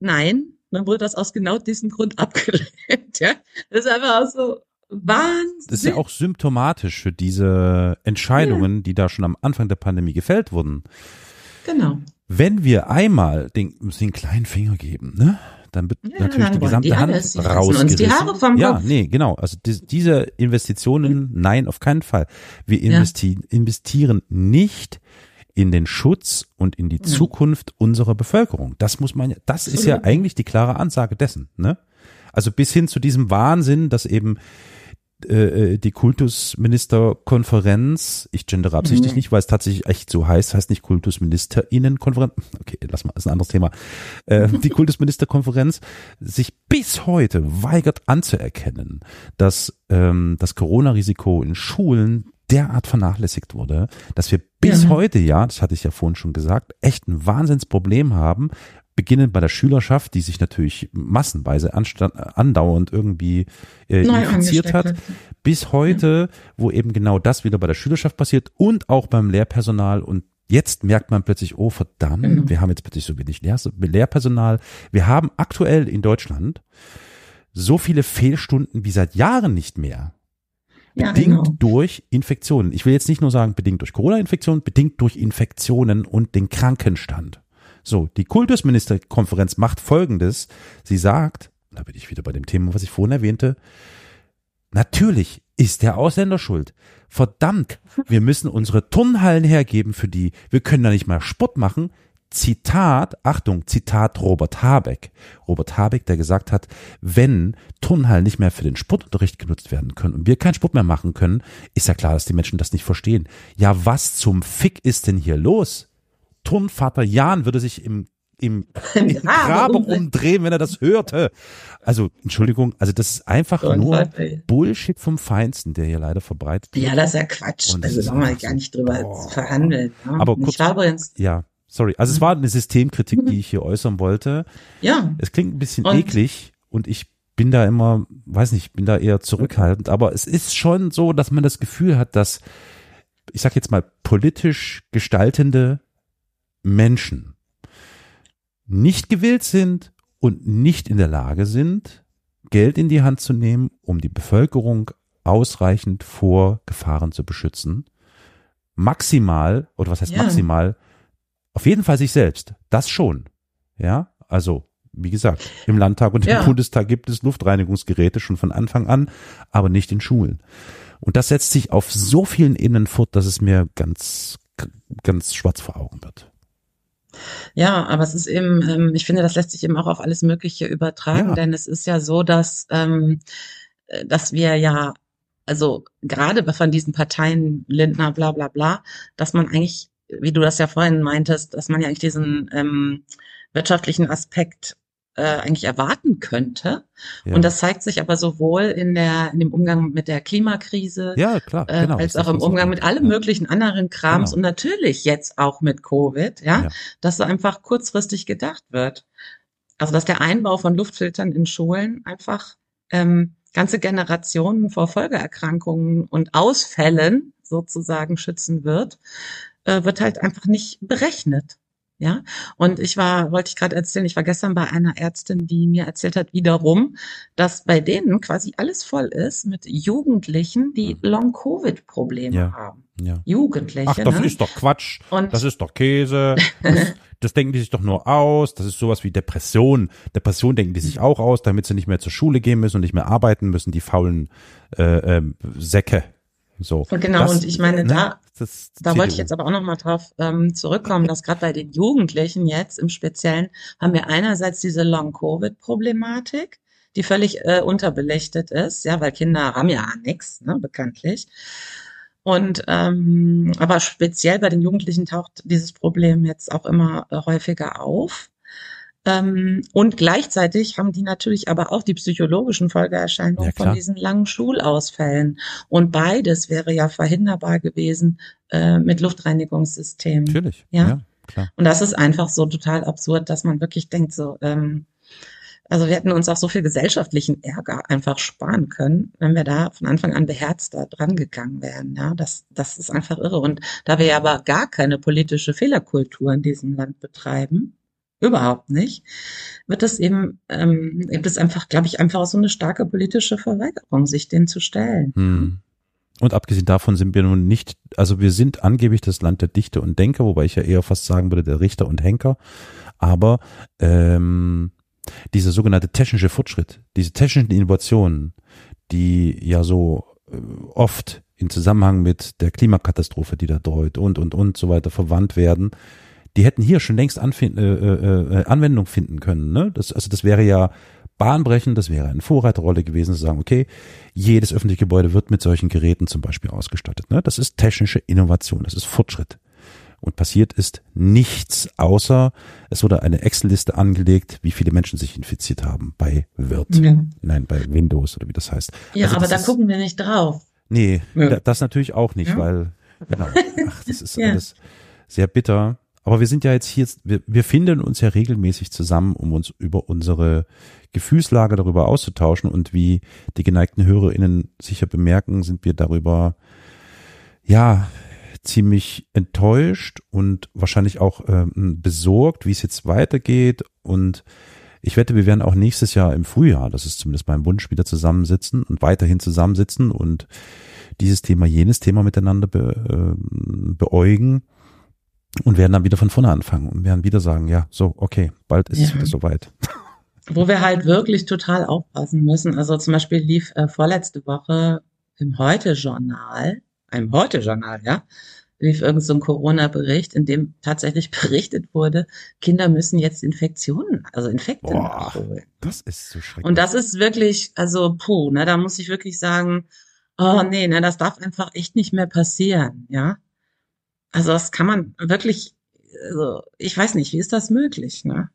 Nein, dann wurde das aus genau diesem Grund abgelehnt, ja. Das ist einfach auch so Wahnsinn. das ist ja auch symptomatisch für diese Entscheidungen, die da schon am Anfang der Pandemie gefällt wurden. Genau. Wenn wir einmal den, den kleinen Finger geben, ne? Dann wird Ja, natürlich dann die gesamte die Hand alles. Rausgerissen. uns die Haare vom ja, Kopf. nee, genau. Also die, diese Investitionen, nein, auf keinen Fall. Wir investi investieren nicht in den Schutz und in die Ja. Zukunft unserer Bevölkerung. Das muss man, ja- das ist ja Absolut. eigentlich die klare Ansage dessen, ne? Also bis hin zu diesem Wahnsinn, dass eben äh, die Kultusministerkonferenz, ich gendere absichtlich Mhm. nicht, weil es tatsächlich echt so heißt, heißt nicht Kultusministerinnenkonferenz, okay, lass mal, ist ein anderes Thema, äh, die Kultusministerkonferenz sich bis heute weigert anzuerkennen, dass ähm, das Corona-Risiko in Schulen derart vernachlässigt wurde, dass wir bis Ja. heute, ja, das hatte ich ja vorhin schon gesagt, echt ein Wahnsinnsproblem haben, beginnend bei der Schülerschaft, die sich natürlich massenweise anstand, andauernd irgendwie äh, infiziert hat, bis heute, wo eben genau das wieder bei der Schülerschaft passiert und auch beim Lehrpersonal und Jetzt merkt man plötzlich, oh verdammt, Genau. wir haben jetzt plötzlich so wenig Lehr Lehrpersonal. Wir haben aktuell in Deutschland so viele Fehlstunden wie seit Jahren nicht mehr. Ja, Bedingt genau. durch Infektionen. Ich will jetzt nicht nur sagen, bedingt durch Corona-Infektionen, bedingt durch Infektionen und den Krankenstand. So, die Kultusministerkonferenz macht Folgendes. Sie sagt, da bin ich wieder bei dem Thema, was ich vorhin erwähnte, natürlich ist der Ausländer schuld. Verdammt, wir müssen unsere Turnhallen hergeben für die. Wir können da nicht mal Sport machen. Zitat, Achtung, Zitat Robert Habeck. Robert Habeck, der gesagt hat, wenn Turnhallen nicht mehr für den Sportunterricht genutzt werden können und wir keinen Sport mehr machen können, ist ja klar, dass die Menschen das nicht verstehen. Ja, was zum Fick ist denn hier los? Turnvater Jan würde sich im im, im Grabe umdrehen, wenn er das hörte. Also, Entschuldigung, also das ist einfach so nur Bullshit vom Feinsten, der hier leider verbreitet wird. Ja, das ist ja Quatsch. Und also da wir gar nicht drüber oh. verhandeln. Ne? Aber kurz, ja, sorry. Also es war eine Systemkritik, die ich hier äußern wollte. Ja. Es klingt ein bisschen und? eklig und ich bin da immer, weiß nicht, bin da eher zurückhaltend, aber es ist schon so, dass man das Gefühl hat, dass, ich sag jetzt mal, politisch gestaltende Menschen nicht gewillt sind und nicht in der Lage sind, Geld in die Hand zu nehmen, um die Bevölkerung ausreichend vor Gefahren zu beschützen. Maximal, oder was heißt ja. maximal, auf jeden Fall sich selbst. Das schon. Ja, also, wie gesagt, im Landtag und im ja. Bundestag gibt es Luftreinigungsgeräte schon von Anfang an, aber nicht in Schulen. Und das setzt sich auf so vielen Ebenen fort, dass es mir ganz, ganz schwarz vor Augen wird. Ja, aber es ist eben, ähm, ich finde, das lässt sich eben auch auf alles Mögliche übertragen, ja. denn es ist ja so, dass, ähm, äh, dass wir ja, also gerade von diesen Parteien, Lindner, bla bla bla, dass man eigentlich, wie du das ja vorhin meintest, dass man ja eigentlich diesen ähm, wirtschaftlichen Aspekt äh, eigentlich erwarten könnte. Ja. Und das zeigt sich aber sowohl in der in dem Umgang mit der Klimakrise, ja, klar, äh, genau, als auch im Umgang mit allem ja. möglichen anderen Krams genau. und natürlich jetzt auch mit Covid, ja, ja, dass so einfach kurzfristig gedacht wird. Also dass der Einbau von Luftfiltern in Schulen einfach ähm, ganze Generationen vor Folgeerkrankungen und Ausfällen sozusagen schützen wird, äh, wird halt einfach nicht berechnet. Ja, und ich war, wollte ich gerade erzählen, ich war gestern bei einer Ärztin, die mir erzählt hat wiederum, dass bei denen quasi alles voll ist mit Jugendlichen, die mhm. Long-Covid-Probleme ja. haben. Ja. Jugendliche. Ach, das ne? ist doch Quatsch. Und das ist doch Käse. Das, das denken die sich doch nur aus. Das ist sowas wie Depression. Depression denken die sich auch aus, damit sie nicht mehr zur Schule gehen müssen und nicht mehr arbeiten müssen, die faulen äh, äh, Säcke. So. Und genau, das, und ich meine, ne, da, da wollte ich jetzt aber auch nochmal drauf ähm, zurückkommen, dass gerade bei den Jugendlichen jetzt im Speziellen haben wir einerseits diese Long-Covid-Problematik, die völlig äh, unterbelichtet ist, ja, weil Kinder haben ja nichts, ne, bekanntlich. Und ähm, aber speziell bei den Jugendlichen taucht dieses Problem jetzt auch immer äh, häufiger auf. Ähm, und gleichzeitig haben die natürlich aber auch die psychologischen Folgeerscheinungen ja, von diesen langen Schulausfällen. Und beides wäre ja verhinderbar gewesen äh, mit Luftreinigungssystemen. Natürlich. Ja? ja, klar. Und das ist einfach so total absurd, dass man wirklich denkt, so, ähm, also wir hätten uns auch so viel gesellschaftlichen Ärger einfach sparen können, wenn wir da von Anfang an beherzt da dran gegangen wären. Ja, das, das ist einfach irre. Und da wir ja aber gar keine politische Fehlerkultur in diesem Land betreiben, überhaupt nicht, wird es eben, ähm, gibt es einfach, glaube ich, einfach so eine starke politische Verweigerung, sich dem zu stellen. Hm. Und abgesehen davon sind wir nun nicht, also wir sind angeblich das Land der Dichter und Denker, wobei ich ja eher fast sagen würde, der Richter und Henker. Aber ähm, dieser sogenannte technische Fortschritt, diese technischen Innovationen, die ja so äh, oft in Zusammenhang mit der Klimakatastrophe, die da droht und und und so weiter verwandt werden, die hätten hier schon längst Anfind, äh, äh, äh, Anwendung finden können. Ne? Das, also das wäre ja bahnbrechend, das wäre eine Vorreiterrolle gewesen, zu sagen, okay, jedes öffentliche Gebäude wird mit solchen Geräten zum Beispiel ausgestattet. Ne? Das ist technische Innovation, das ist Fortschritt. Und passiert ist nichts, außer es wurde eine Excel-Liste angelegt, wie viele Menschen sich infiziert haben bei Wirt. Ja. Nein, bei Windows oder wie das heißt. Ja, also aber da ist, gucken wir nicht drauf. Nee, ja. das natürlich auch nicht, ja. weil, genau, ach, das ist alles sehr bitter. Aber wir sind ja jetzt hier, wir, wir finden uns ja regelmäßig zusammen, um uns über unsere Gefühlslage darüber auszutauschen. Und wie die geneigten HörerInnen sicher bemerken, sind wir darüber, ja, ziemlich enttäuscht und wahrscheinlich auch ähm, besorgt, wie es jetzt weitergeht. Und ich wette, wir werden auch nächstes Jahr im Frühjahr, das ist zumindest mein Wunsch, wieder zusammensitzen und weiterhin zusammensitzen und dieses Thema, jenes Thema miteinander be, äh, beäugen und werden dann wieder von vorne anfangen und werden wieder sagen, ja, so, okay, bald ist ja. es wieder soweit. Wo wir halt wirklich total aufpassen müssen. Also zum Beispiel lief äh, vorletzte Woche im Heute-Journal, einem Heute-Journal, ja, lief irgend so ein Corona-Bericht, in dem tatsächlich berichtet wurde, Kinder müssen jetzt Infektionen, also Infekte Boah, nachholen. Das ist so schrecklich. Und das ist wirklich, also puh, ne, da muss ich wirklich sagen, oh nee, ne, das darf einfach echt nicht mehr passieren, ja. Also das kann man wirklich, also ich weiß nicht, wie ist das möglich, ne?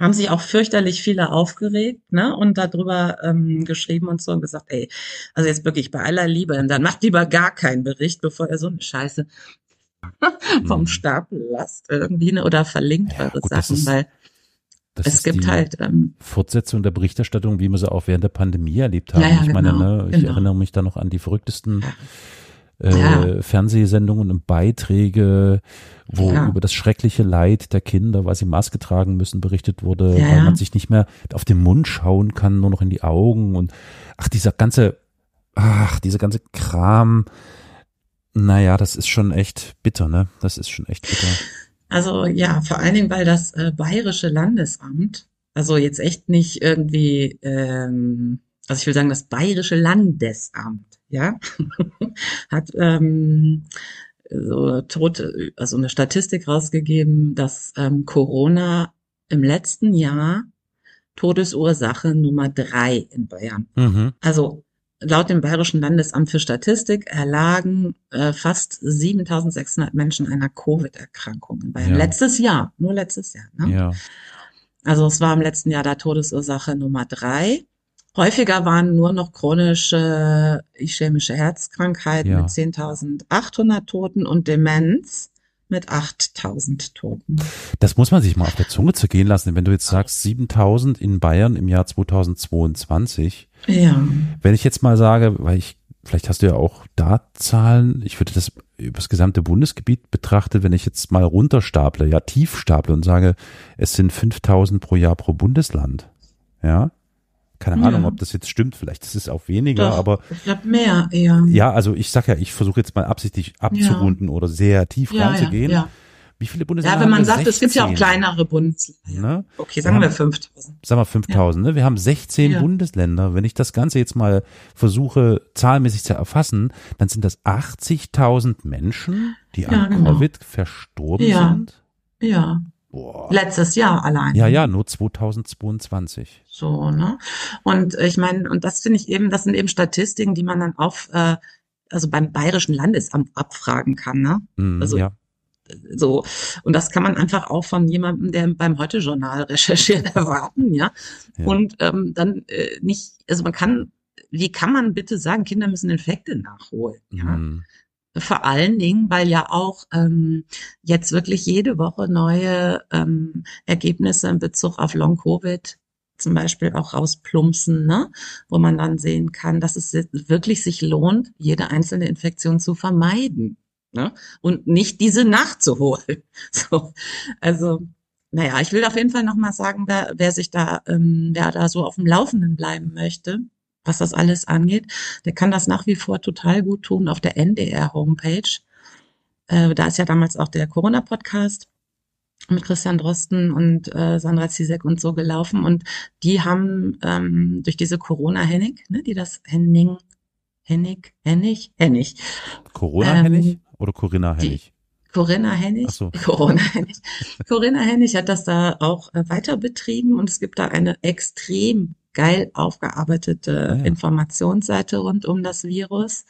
Haben sich auch fürchterlich viele aufgeregt, ne, und darüber ähm, geschrieben und so und gesagt, ey, also jetzt wirklich bei aller Liebe, dann macht lieber gar keinen Bericht, bevor ihr so eine Scheiße vom Mhm. Stapel lasst irgendwie, ne, oder verlinkt Ja, eure gut, Sachen, ist- weil Das es gibt halt, ähm, Fortsetzung der Berichterstattung, wie wir sie auch während der Pandemie erlebt haben. Ja, ja, ich meine, genau, ne, ich genau. erinnere mich da noch an die verrücktesten äh, Ja. Fernsehsendungen und Beiträge, wo Ja. über das schreckliche Leid der Kinder, weil sie Maske tragen müssen, berichtet wurde, Ja, weil man sich nicht mehr auf den Mund schauen kann, nur noch in die Augen und ach, dieser ganze, ach, dieser ganze Kram, naja, das ist schon echt bitter, ne? Das ist schon echt bitter. Also ja, vor allen Dingen, weil das äh, Bayerische Landesamt, also jetzt echt nicht irgendwie, ähm, also ich will sagen, das Bayerische Landesamt, ja, hat ähm, so tote, also eine Statistik rausgegeben, dass ähm, Corona im letzten Jahr Todesursache Nummer drei in Bayern Mhm. also laut dem Bayerischen Landesamt für Statistik erlagen äh, fast 7600 Menschen einer Covid-Erkrankung in Bayern. Ja. Letztes Jahr, nur letztes Jahr. Ne? Ja. Also es war im letzten Jahr der Todesursache Nummer drei. Häufiger waren nur noch chronische ischämische Herzkrankheiten Ja. mit 10.800 Toten und Demenz mit 8.000 Toten. Das muss man sich mal auf der Zunge zergehen lassen. Wenn du jetzt sagst, 7000 in Bayern im Jahr 2022, Ja, wenn ich jetzt mal sage, weil ich, vielleicht hast du ja auch da Zahlen, ich würde das über das gesamte Bundesgebiet betrachtet, wenn ich jetzt mal runterstaple, ja, tief staple und sage, es sind 5000 pro Jahr pro Bundesland. Ja. Keine Ja. Ahnung, ob das jetzt stimmt. Vielleicht ist es auch weniger, doch, aber ich glaube mehr eher. ja, also ich sag ja, ich versuche jetzt mal absichtlich abzurunden oder sehr tief ja, ja, reinzugehen. ja. Wie viele Bundesländer Ja, wenn man sagt, es gibt ja auch 16, kleinere Bundesländer. Ne? Okay, sagen Wir wir haben- 5000. sagen wir 5000, ne? Wir haben 16 Ja. Bundesländer. Wenn ich das Ganze jetzt mal versuche, zahlenmäßig zu erfassen, dann sind das 80.000 Menschen, die Ja, an genau. Covid verstorben Ja. sind. Ja, Boah. letztes Jahr allein. Ja, ja, nur 2022. So, ne? Und ich meine, und das finde ich eben, das sind eben Statistiken, die man dann auf, äh, also beim Bayerischen Landesamt abfragen kann, ne? Mhm, Also- ja. So. Und das kann man einfach auch von jemandem, der beim Heute-Journal recherchiert, erwarten, ja? Ja. Und ähm, dann äh, nicht, also man kann, wie kann man bitte sagen, Kinder müssen Infekte nachholen, ja? Mhm. Vor allen Dingen, weil ja auch ähm, jetzt wirklich jede Woche neue ähm, Ergebnisse in Bezug auf Long-Covid zum Beispiel auch rausplumpsen, ne? wo man dann sehen kann, dass es wirklich sich lohnt, jede einzelne Infektion zu vermeiden ne? und nicht diese nachzuholen. So, also naja, ich will auf jeden Fall nochmal sagen, wer, wer sich da, ähm, wer da so auf dem Laufenden bleiben möchte, was das alles angeht, der kann das nach wie vor total gut tun auf der NDR-Homepage. Äh, da ist ja damals auch der Corona-Podcast mit Christian Drosten und äh, Sandra Zizek und so gelaufen. Und die haben ähm, durch diese Corona-Hennig, ne, die das Henning, Hennig, Hennig, Hennig, Corona Ähm, Hennig oder Corinna die- Hennig? Corinna Hennig, so. Corona Hennig, Corinna Hennig hat das da auch äh, weiter betrieben und es gibt da eine extrem geil aufgearbeitete Ah ja. Informationsseite rund um das Virus.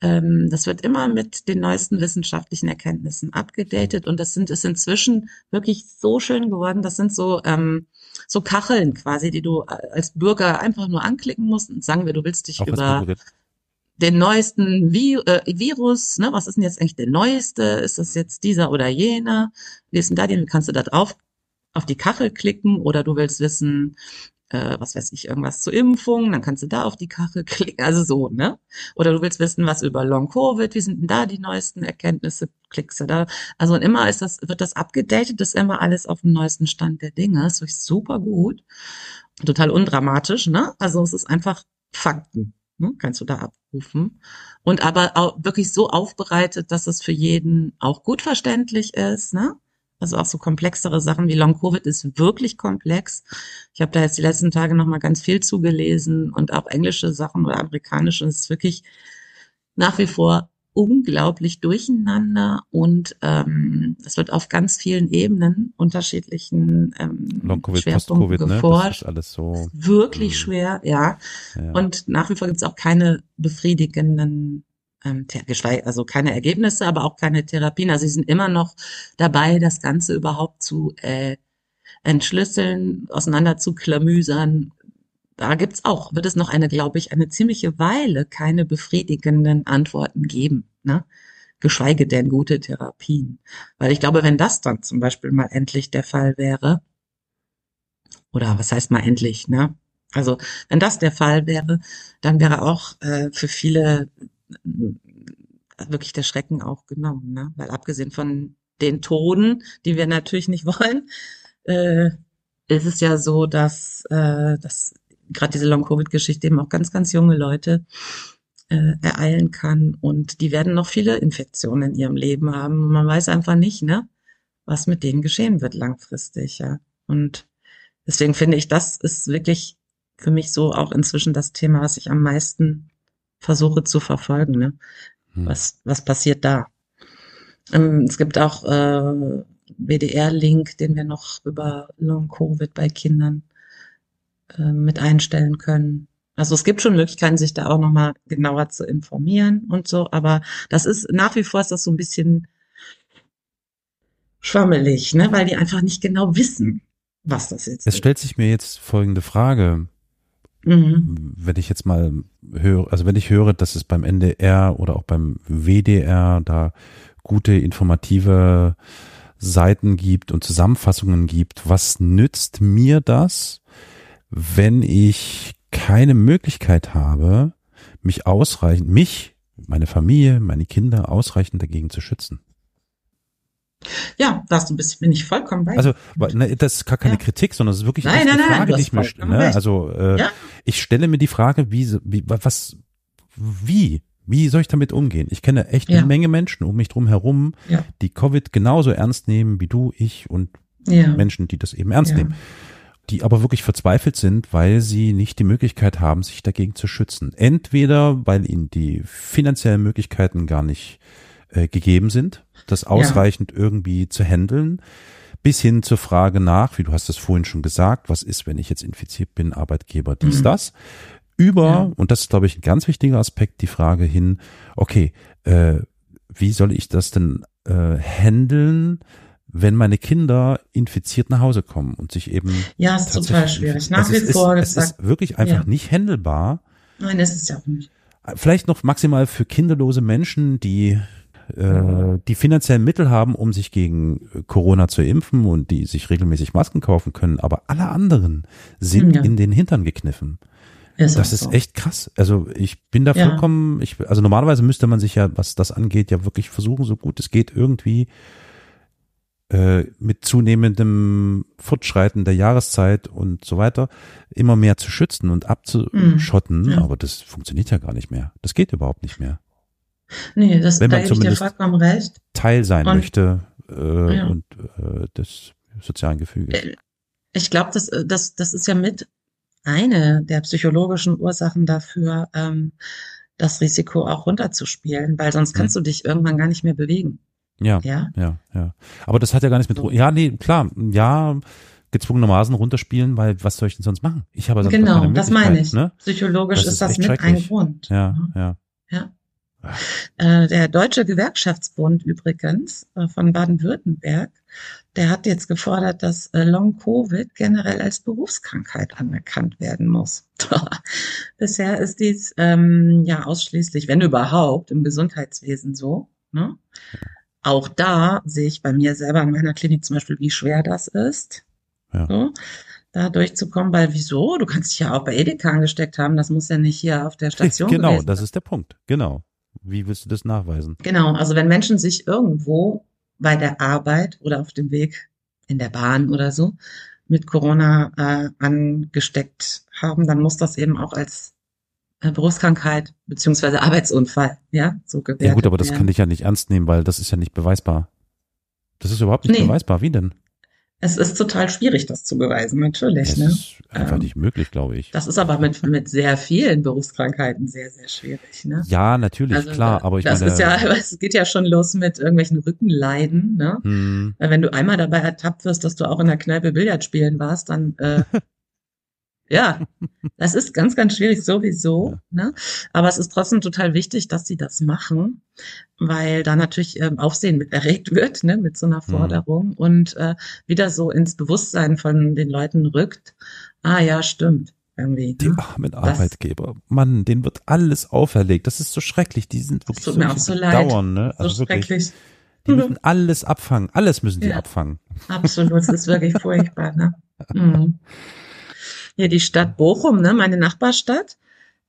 Ähm, das wird immer mit den neuesten wissenschaftlichen Erkenntnissen abgedatet und das sind ist inzwischen wirklich so schön geworden. Das sind so ähm, so Kacheln quasi, die du als Bürger einfach nur anklicken musst und sagen wir, du willst dich was über den neuesten Vi äh, Virus, ne? Was ist denn jetzt eigentlich der neueste? Ist das jetzt dieser oder jener? Wie ist denn da den? Kannst du da drauf auf die Kachel klicken oder du willst wissen, äh, was weiß ich, irgendwas zur Impfung, dann kannst du da auf die Kachel klicken, also so, ne? Oder du willst wissen, was über Long Covid, wie sind denn da die neuesten Erkenntnisse, klickst du da. Also und immer ist das, wird das abgedatet, ist immer alles auf dem neuesten Stand der Dinge, ist wirklich super gut. Total undramatisch, ne? Also es ist einfach Fakten, ne? Kannst du da abrufen. Und aber auch wirklich so aufbereitet, dass es für jeden auch gut verständlich ist, ne? Also auch so komplexere Sachen wie Long Covid ist wirklich komplex. Ich habe da jetzt die letzten Tage noch mal ganz viel zugelesen und auch englische Sachen oder amerikanische. Es ist wirklich nach wie vor unglaublich durcheinander und ähm, es wird auf ganz vielen Ebenen unterschiedlichen ähm, Long -Covid, Schwerpunkten Post-Covid, geforscht. Ne? Das ist alles so. Wirklich Mhm. schwer, ja. Ja. Und nach wie vor gibt es auch keine befriedigenden, ähm, also keine Ergebnisse, aber auch keine Therapien. Also sie sind immer noch dabei, das Ganze überhaupt zu äh, entschlüsseln, auseinander zu klamüsern. Da gibt's auch, wird es noch eine, glaube ich, eine ziemliche Weile keine befriedigenden Antworten geben, ne? Geschweige denn gute Therapien. Weil ich glaube, wenn das dann zum Beispiel mal endlich der Fall wäre, oder was heißt mal endlich, ne? Also wenn das der Fall wäre, dann wäre auch äh, für viele wirklich der Schrecken auch genommen, ne? Weil abgesehen von den Toten, die wir natürlich nicht wollen, äh, ist es ja so, dass, äh, dass gerade diese Long-Covid-Geschichte eben auch ganz, ganz junge Leute äh, ereilen kann und die werden noch viele Infektionen in ihrem Leben haben. Man weiß einfach nicht, ne, was mit denen geschehen wird langfristig, ja. Und deswegen finde ich, das ist wirklich für mich so auch inzwischen das Thema, was ich am meisten versuche zu verfolgen, ne? Hm. Was, was passiert da? Ähm, es gibt auch äh, WDR-Link, den wir noch über Long-Covid bei Kindern äh, mit einstellen können. Also es gibt schon Möglichkeiten, sich da auch nochmal genauer zu informieren und so, aber das ist nach wie vor ist das so ein bisschen schwammelig, ne, weil die einfach nicht genau wissen, was das jetzt Es ist. stellt sich mir jetzt folgende Frage. Mhm. wenn ich jetzt mal höre, also wenn ich höre, dass es beim NDR oder auch beim WDR da gute informative Seiten gibt und Zusammenfassungen gibt, was nützt mir das, wenn ich keine Möglichkeit habe, mich ausreichend, mich, meine Familie, meine Kinder ausreichend dagegen zu schützen? Ja, da hast du bist, bin ich vollkommen bei. Also, ne, das ist gar keine Ja. Kritik, sondern es ist wirklich Nein, nein, eine nein, Frage, die ich mir, vollkommen ne, also, äh, Ja. ich stelle mir die Frage, wie, wie, was, wie, wie soll ich damit umgehen? Ich kenne echt Ja. eine Menge Menschen um mich drum herum, die Covid genauso ernst nehmen wie du, ich und. Menschen, die das eben ernst nehmen, die aber wirklich verzweifelt sind, weil sie nicht die Möglichkeit haben, sich dagegen zu schützen. Entweder, weil ihnen die finanziellen Möglichkeiten gar nicht äh, gegeben sind, das ausreichend irgendwie zu handeln, bis hin zur Frage nach, wie du hast es vorhin schon gesagt, was ist, wenn ich jetzt infiziert bin, Arbeitgeber, dies, Mhm. das, über, Ja. und das ist, glaube ich, ein ganz wichtiger Aspekt, die Frage hin, okay, äh, wie soll ich das denn äh, handeln, wenn meine Kinder infiziert nach Hause kommen und sich eben Ja, ist total schwierig. Nach wie ist, vor, es, das es ist wirklich einfach ja. nicht handelbar. Nein, das ist ja auch nicht. Vielleicht noch maximal für kinderlose Menschen, die äh, die finanziellen Mittel haben, um sich gegen äh, Corona zu impfen und die sich regelmäßig Masken kaufen können, aber alle anderen sind Ja. in den Hintern gekniffen. Ist Das ist so. echt krass. Also ich bin da Ja. vollkommen, ich, also normalerweise müsste man sich ja, was das angeht, ja wirklich versuchen, so gut es geht, irgendwie äh, mit zunehmendem Fortschreiten der Jahreszeit und so weiter immer mehr zu schützen und abzuschotten. Mhm. Ja. Aber das funktioniert ja gar nicht mehr. Das geht überhaupt nicht mehr. Nee, das, Wenn da man dir zumindest- vollkommen recht. Teil sein Und- möchte äh, Ja. und äh, des sozialen Gefüges. Äh, Ich glaube, das, äh, das, das ist ja mit eine der psychologischen Ursachen dafür, ähm, das Risiko auch runterzuspielen, weil sonst kannst du dich irgendwann gar nicht mehr bewegen. Ja, Ja, ja, ja. Aber das hat ja gar nichts mit, So. ja, nee, klar, ja, gezwungenermaßen runterspielen, weil was soll ich denn sonst machen? Ich habe sonst genau, keine das meine ich. Ne? Psychologisch Das ist ist das mit ein. Grund. Ja, Mhm. ja. Ja. Äh, der Deutsche Gewerkschaftsbund übrigens äh, von Baden-Württemberg, der hat jetzt gefordert, dass äh, Long-Covid generell als Berufskrankheit anerkannt werden muss. Bisher ist dies ähm, ja ausschließlich, wenn überhaupt, im Gesundheitswesen so. Ne? Auch da sehe ich bei mir selber in meiner Klinik zum Beispiel, wie schwer das ist. Ja. So, da durchzukommen, weil wieso? Du kannst dich ja auch bei Edeka angesteckt haben, das muss ja nicht hier auf der Station Genau, gewesen das ist der Punkt. Genau. Wie willst du das nachweisen? Genau, also wenn Menschen sich irgendwo bei der Arbeit oder auf dem Weg in der Bahn oder so mit Corona äh, angesteckt haben, dann muss das eben auch als äh, Berufskrankheit beziehungsweise Arbeitsunfall, ja, so gewertet Ja gut, aber das werden. kann ich ja nicht ernst nehmen, weil das ist ja nicht beweisbar. Das ist überhaupt nicht Nee. beweisbar. Wie denn? Es ist total schwierig, das zu beweisen, natürlich. Es Ne? ist einfach Ähm, nicht möglich, glaube ich. Das ist aber mit, mit sehr vielen Berufskrankheiten sehr, sehr schwierig. Ne? Ja, natürlich, Also, klar, aber ich das meine, ist ja, es geht ja schon los mit irgendwelchen Rückenleiden. Ne? hm, Wenn du einmal dabei ertappt wirst, dass du auch in der Kneipe Billard spielen warst, dann äh, ja, das ist ganz, ganz schwierig sowieso. Ne? Aber es ist trotzdem total wichtig, dass sie das machen, weil da natürlich ähm, Aufsehen mit erregt wird, ne, mit so einer Mhm. Forderung und äh, wieder so ins Bewusstsein von den Leuten rückt. Ah ja, stimmt. Irgendwie. die Ne? armen Arbeitgeber, Mann, denen wird alles auferlegt. Das ist so schrecklich. Die sind wirklich tut mir auch so leid. Dauern, ne? So Also wirklich, schrecklich. die müssen alles abfangen. Alles müssen die Ja. abfangen. Absolut, es ist wirklich furchtbar. Ne? Mhm. Hier die Stadt Bochum, ne, meine Nachbarstadt,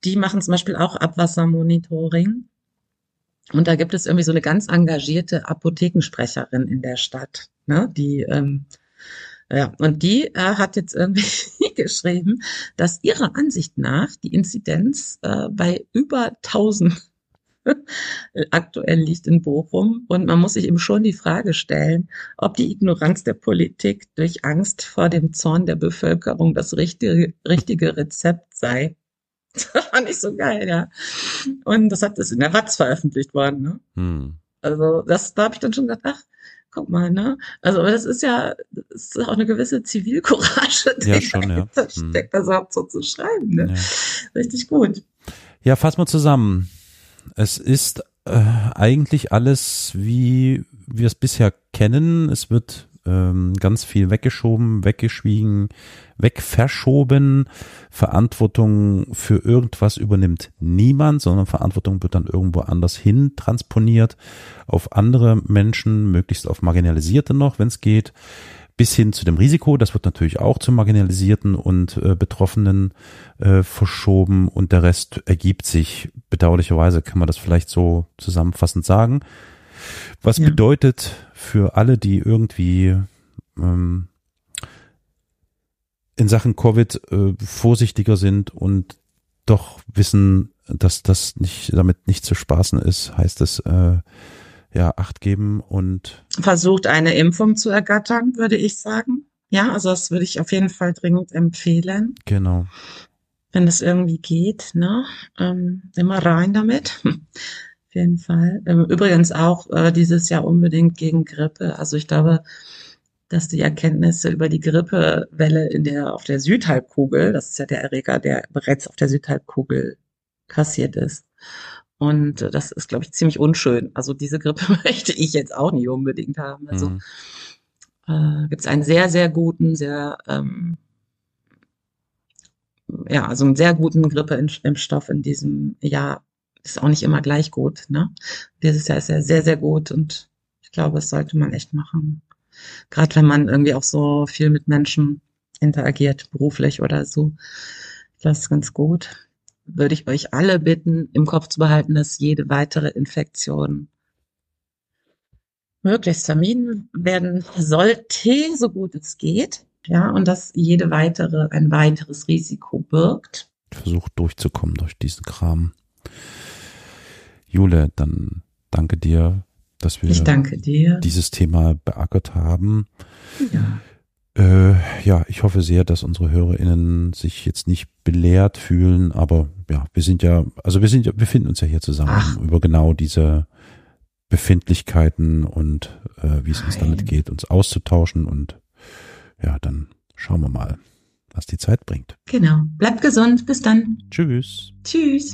die machen zum Beispiel auch Abwassermonitoring. Und da gibt es irgendwie so eine ganz engagierte Apothekensprecherin in der Stadt, ne, die ähm, ja, und die äh, hat jetzt irgendwie geschrieben, dass ihrer Ansicht nach die Inzidenz äh, bei über 1000 aktuell liegt in Bochum. Und man muss sich eben schon die Frage stellen, ob die Ignoranz der Politik durch Angst vor dem Zorn der Bevölkerung das richtige, richtige Rezept sei. Das fand ich so geil, ja. Und das hat das in der Watz veröffentlicht worden, ne? Hm. Also das, da habe ich dann schon gedacht, ach, guck mal, ne? Also aber das ist ja, das ist auch eine gewisse Zivilcourage, die Ja, schon, ja. Hm. steckt, das überhaupt so zu schreiben, ne? Ja. Richtig gut. Ja, fass mal zusammen. Es ist äh, eigentlich alles, wie wir es bisher kennen. Es wird ähm, ganz viel weggeschoben, weggeschwiegen, wegverschoben. Verantwortung für irgendwas übernimmt niemand, sondern Verantwortung wird dann irgendwo anders hin transponiert auf andere Menschen, möglichst auf Marginalisierte noch, wenn es geht bis hin zu dem Risiko. Das wird natürlich auch zu Marginalisierten und äh, Betroffenen äh, verschoben und der Rest ergibt sich. Bedauerlicherweise kann man das vielleicht so zusammenfassend sagen. Was Ja. bedeutet für alle, die irgendwie ähm, in Sachen Covid äh, vorsichtiger sind und doch wissen, dass das nicht damit nicht zu spaßen ist, heißt es äh, ja Acht geben und Versucht eine Impfung zu ergattern, würde ich sagen. Ja, also das würde ich auf jeden Fall dringend empfehlen, genau. wenn das irgendwie geht, ne? Ähm, immer rein damit. Auf jeden Fall. Ähm, Übrigens auch äh, dieses Jahr unbedingt gegen Grippe. Also ich glaube, dass die Erkenntnisse über die Grippewelle in der, auf der Südhalbkugel, das ist ja der Erreger, der bereits auf der Südhalbkugel kassiert ist. Und äh, das ist, glaube ich, ziemlich unschön. Also diese Grippe möchte ich jetzt auch nicht unbedingt haben. Also Mhm. äh, gibt es einen sehr, sehr guten, sehr, ähm, ja, also einen sehr guten Grippeimpfstoff in diesem Jahr. Ist auch nicht immer gleich gut, ne? Dieses Jahr ist er sehr, sehr gut und ich glaube, das sollte man echt machen. Gerade wenn man irgendwie auch so viel mit Menschen interagiert, beruflich oder so. Das ist ganz gut. Würde ich euch alle bitten, im Kopf zu behalten, dass jede weitere Infektion möglichst vermieden werden sollte, so gut es geht. Ja, und dass jede weitere ein weiteres Risiko birgt. versucht durchzukommen durch diesen Kram. Jule, dann danke dir, dass wir Ich danke dir. dieses Thema beackert haben. Ja. Äh, ja, ich hoffe sehr, dass unsere HörerInnen sich jetzt nicht belehrt fühlen, aber ja, wir sind ja, also wir sind ja, wir finden uns ja hier zusammen, Ach. über genau diese Befindlichkeiten und äh, wie es uns damit geht, uns auszutauschen und ja, dann schauen wir mal, was die Zeit bringt. Genau. Bleibt gesund. Bis dann. Tschüss. Tschüss.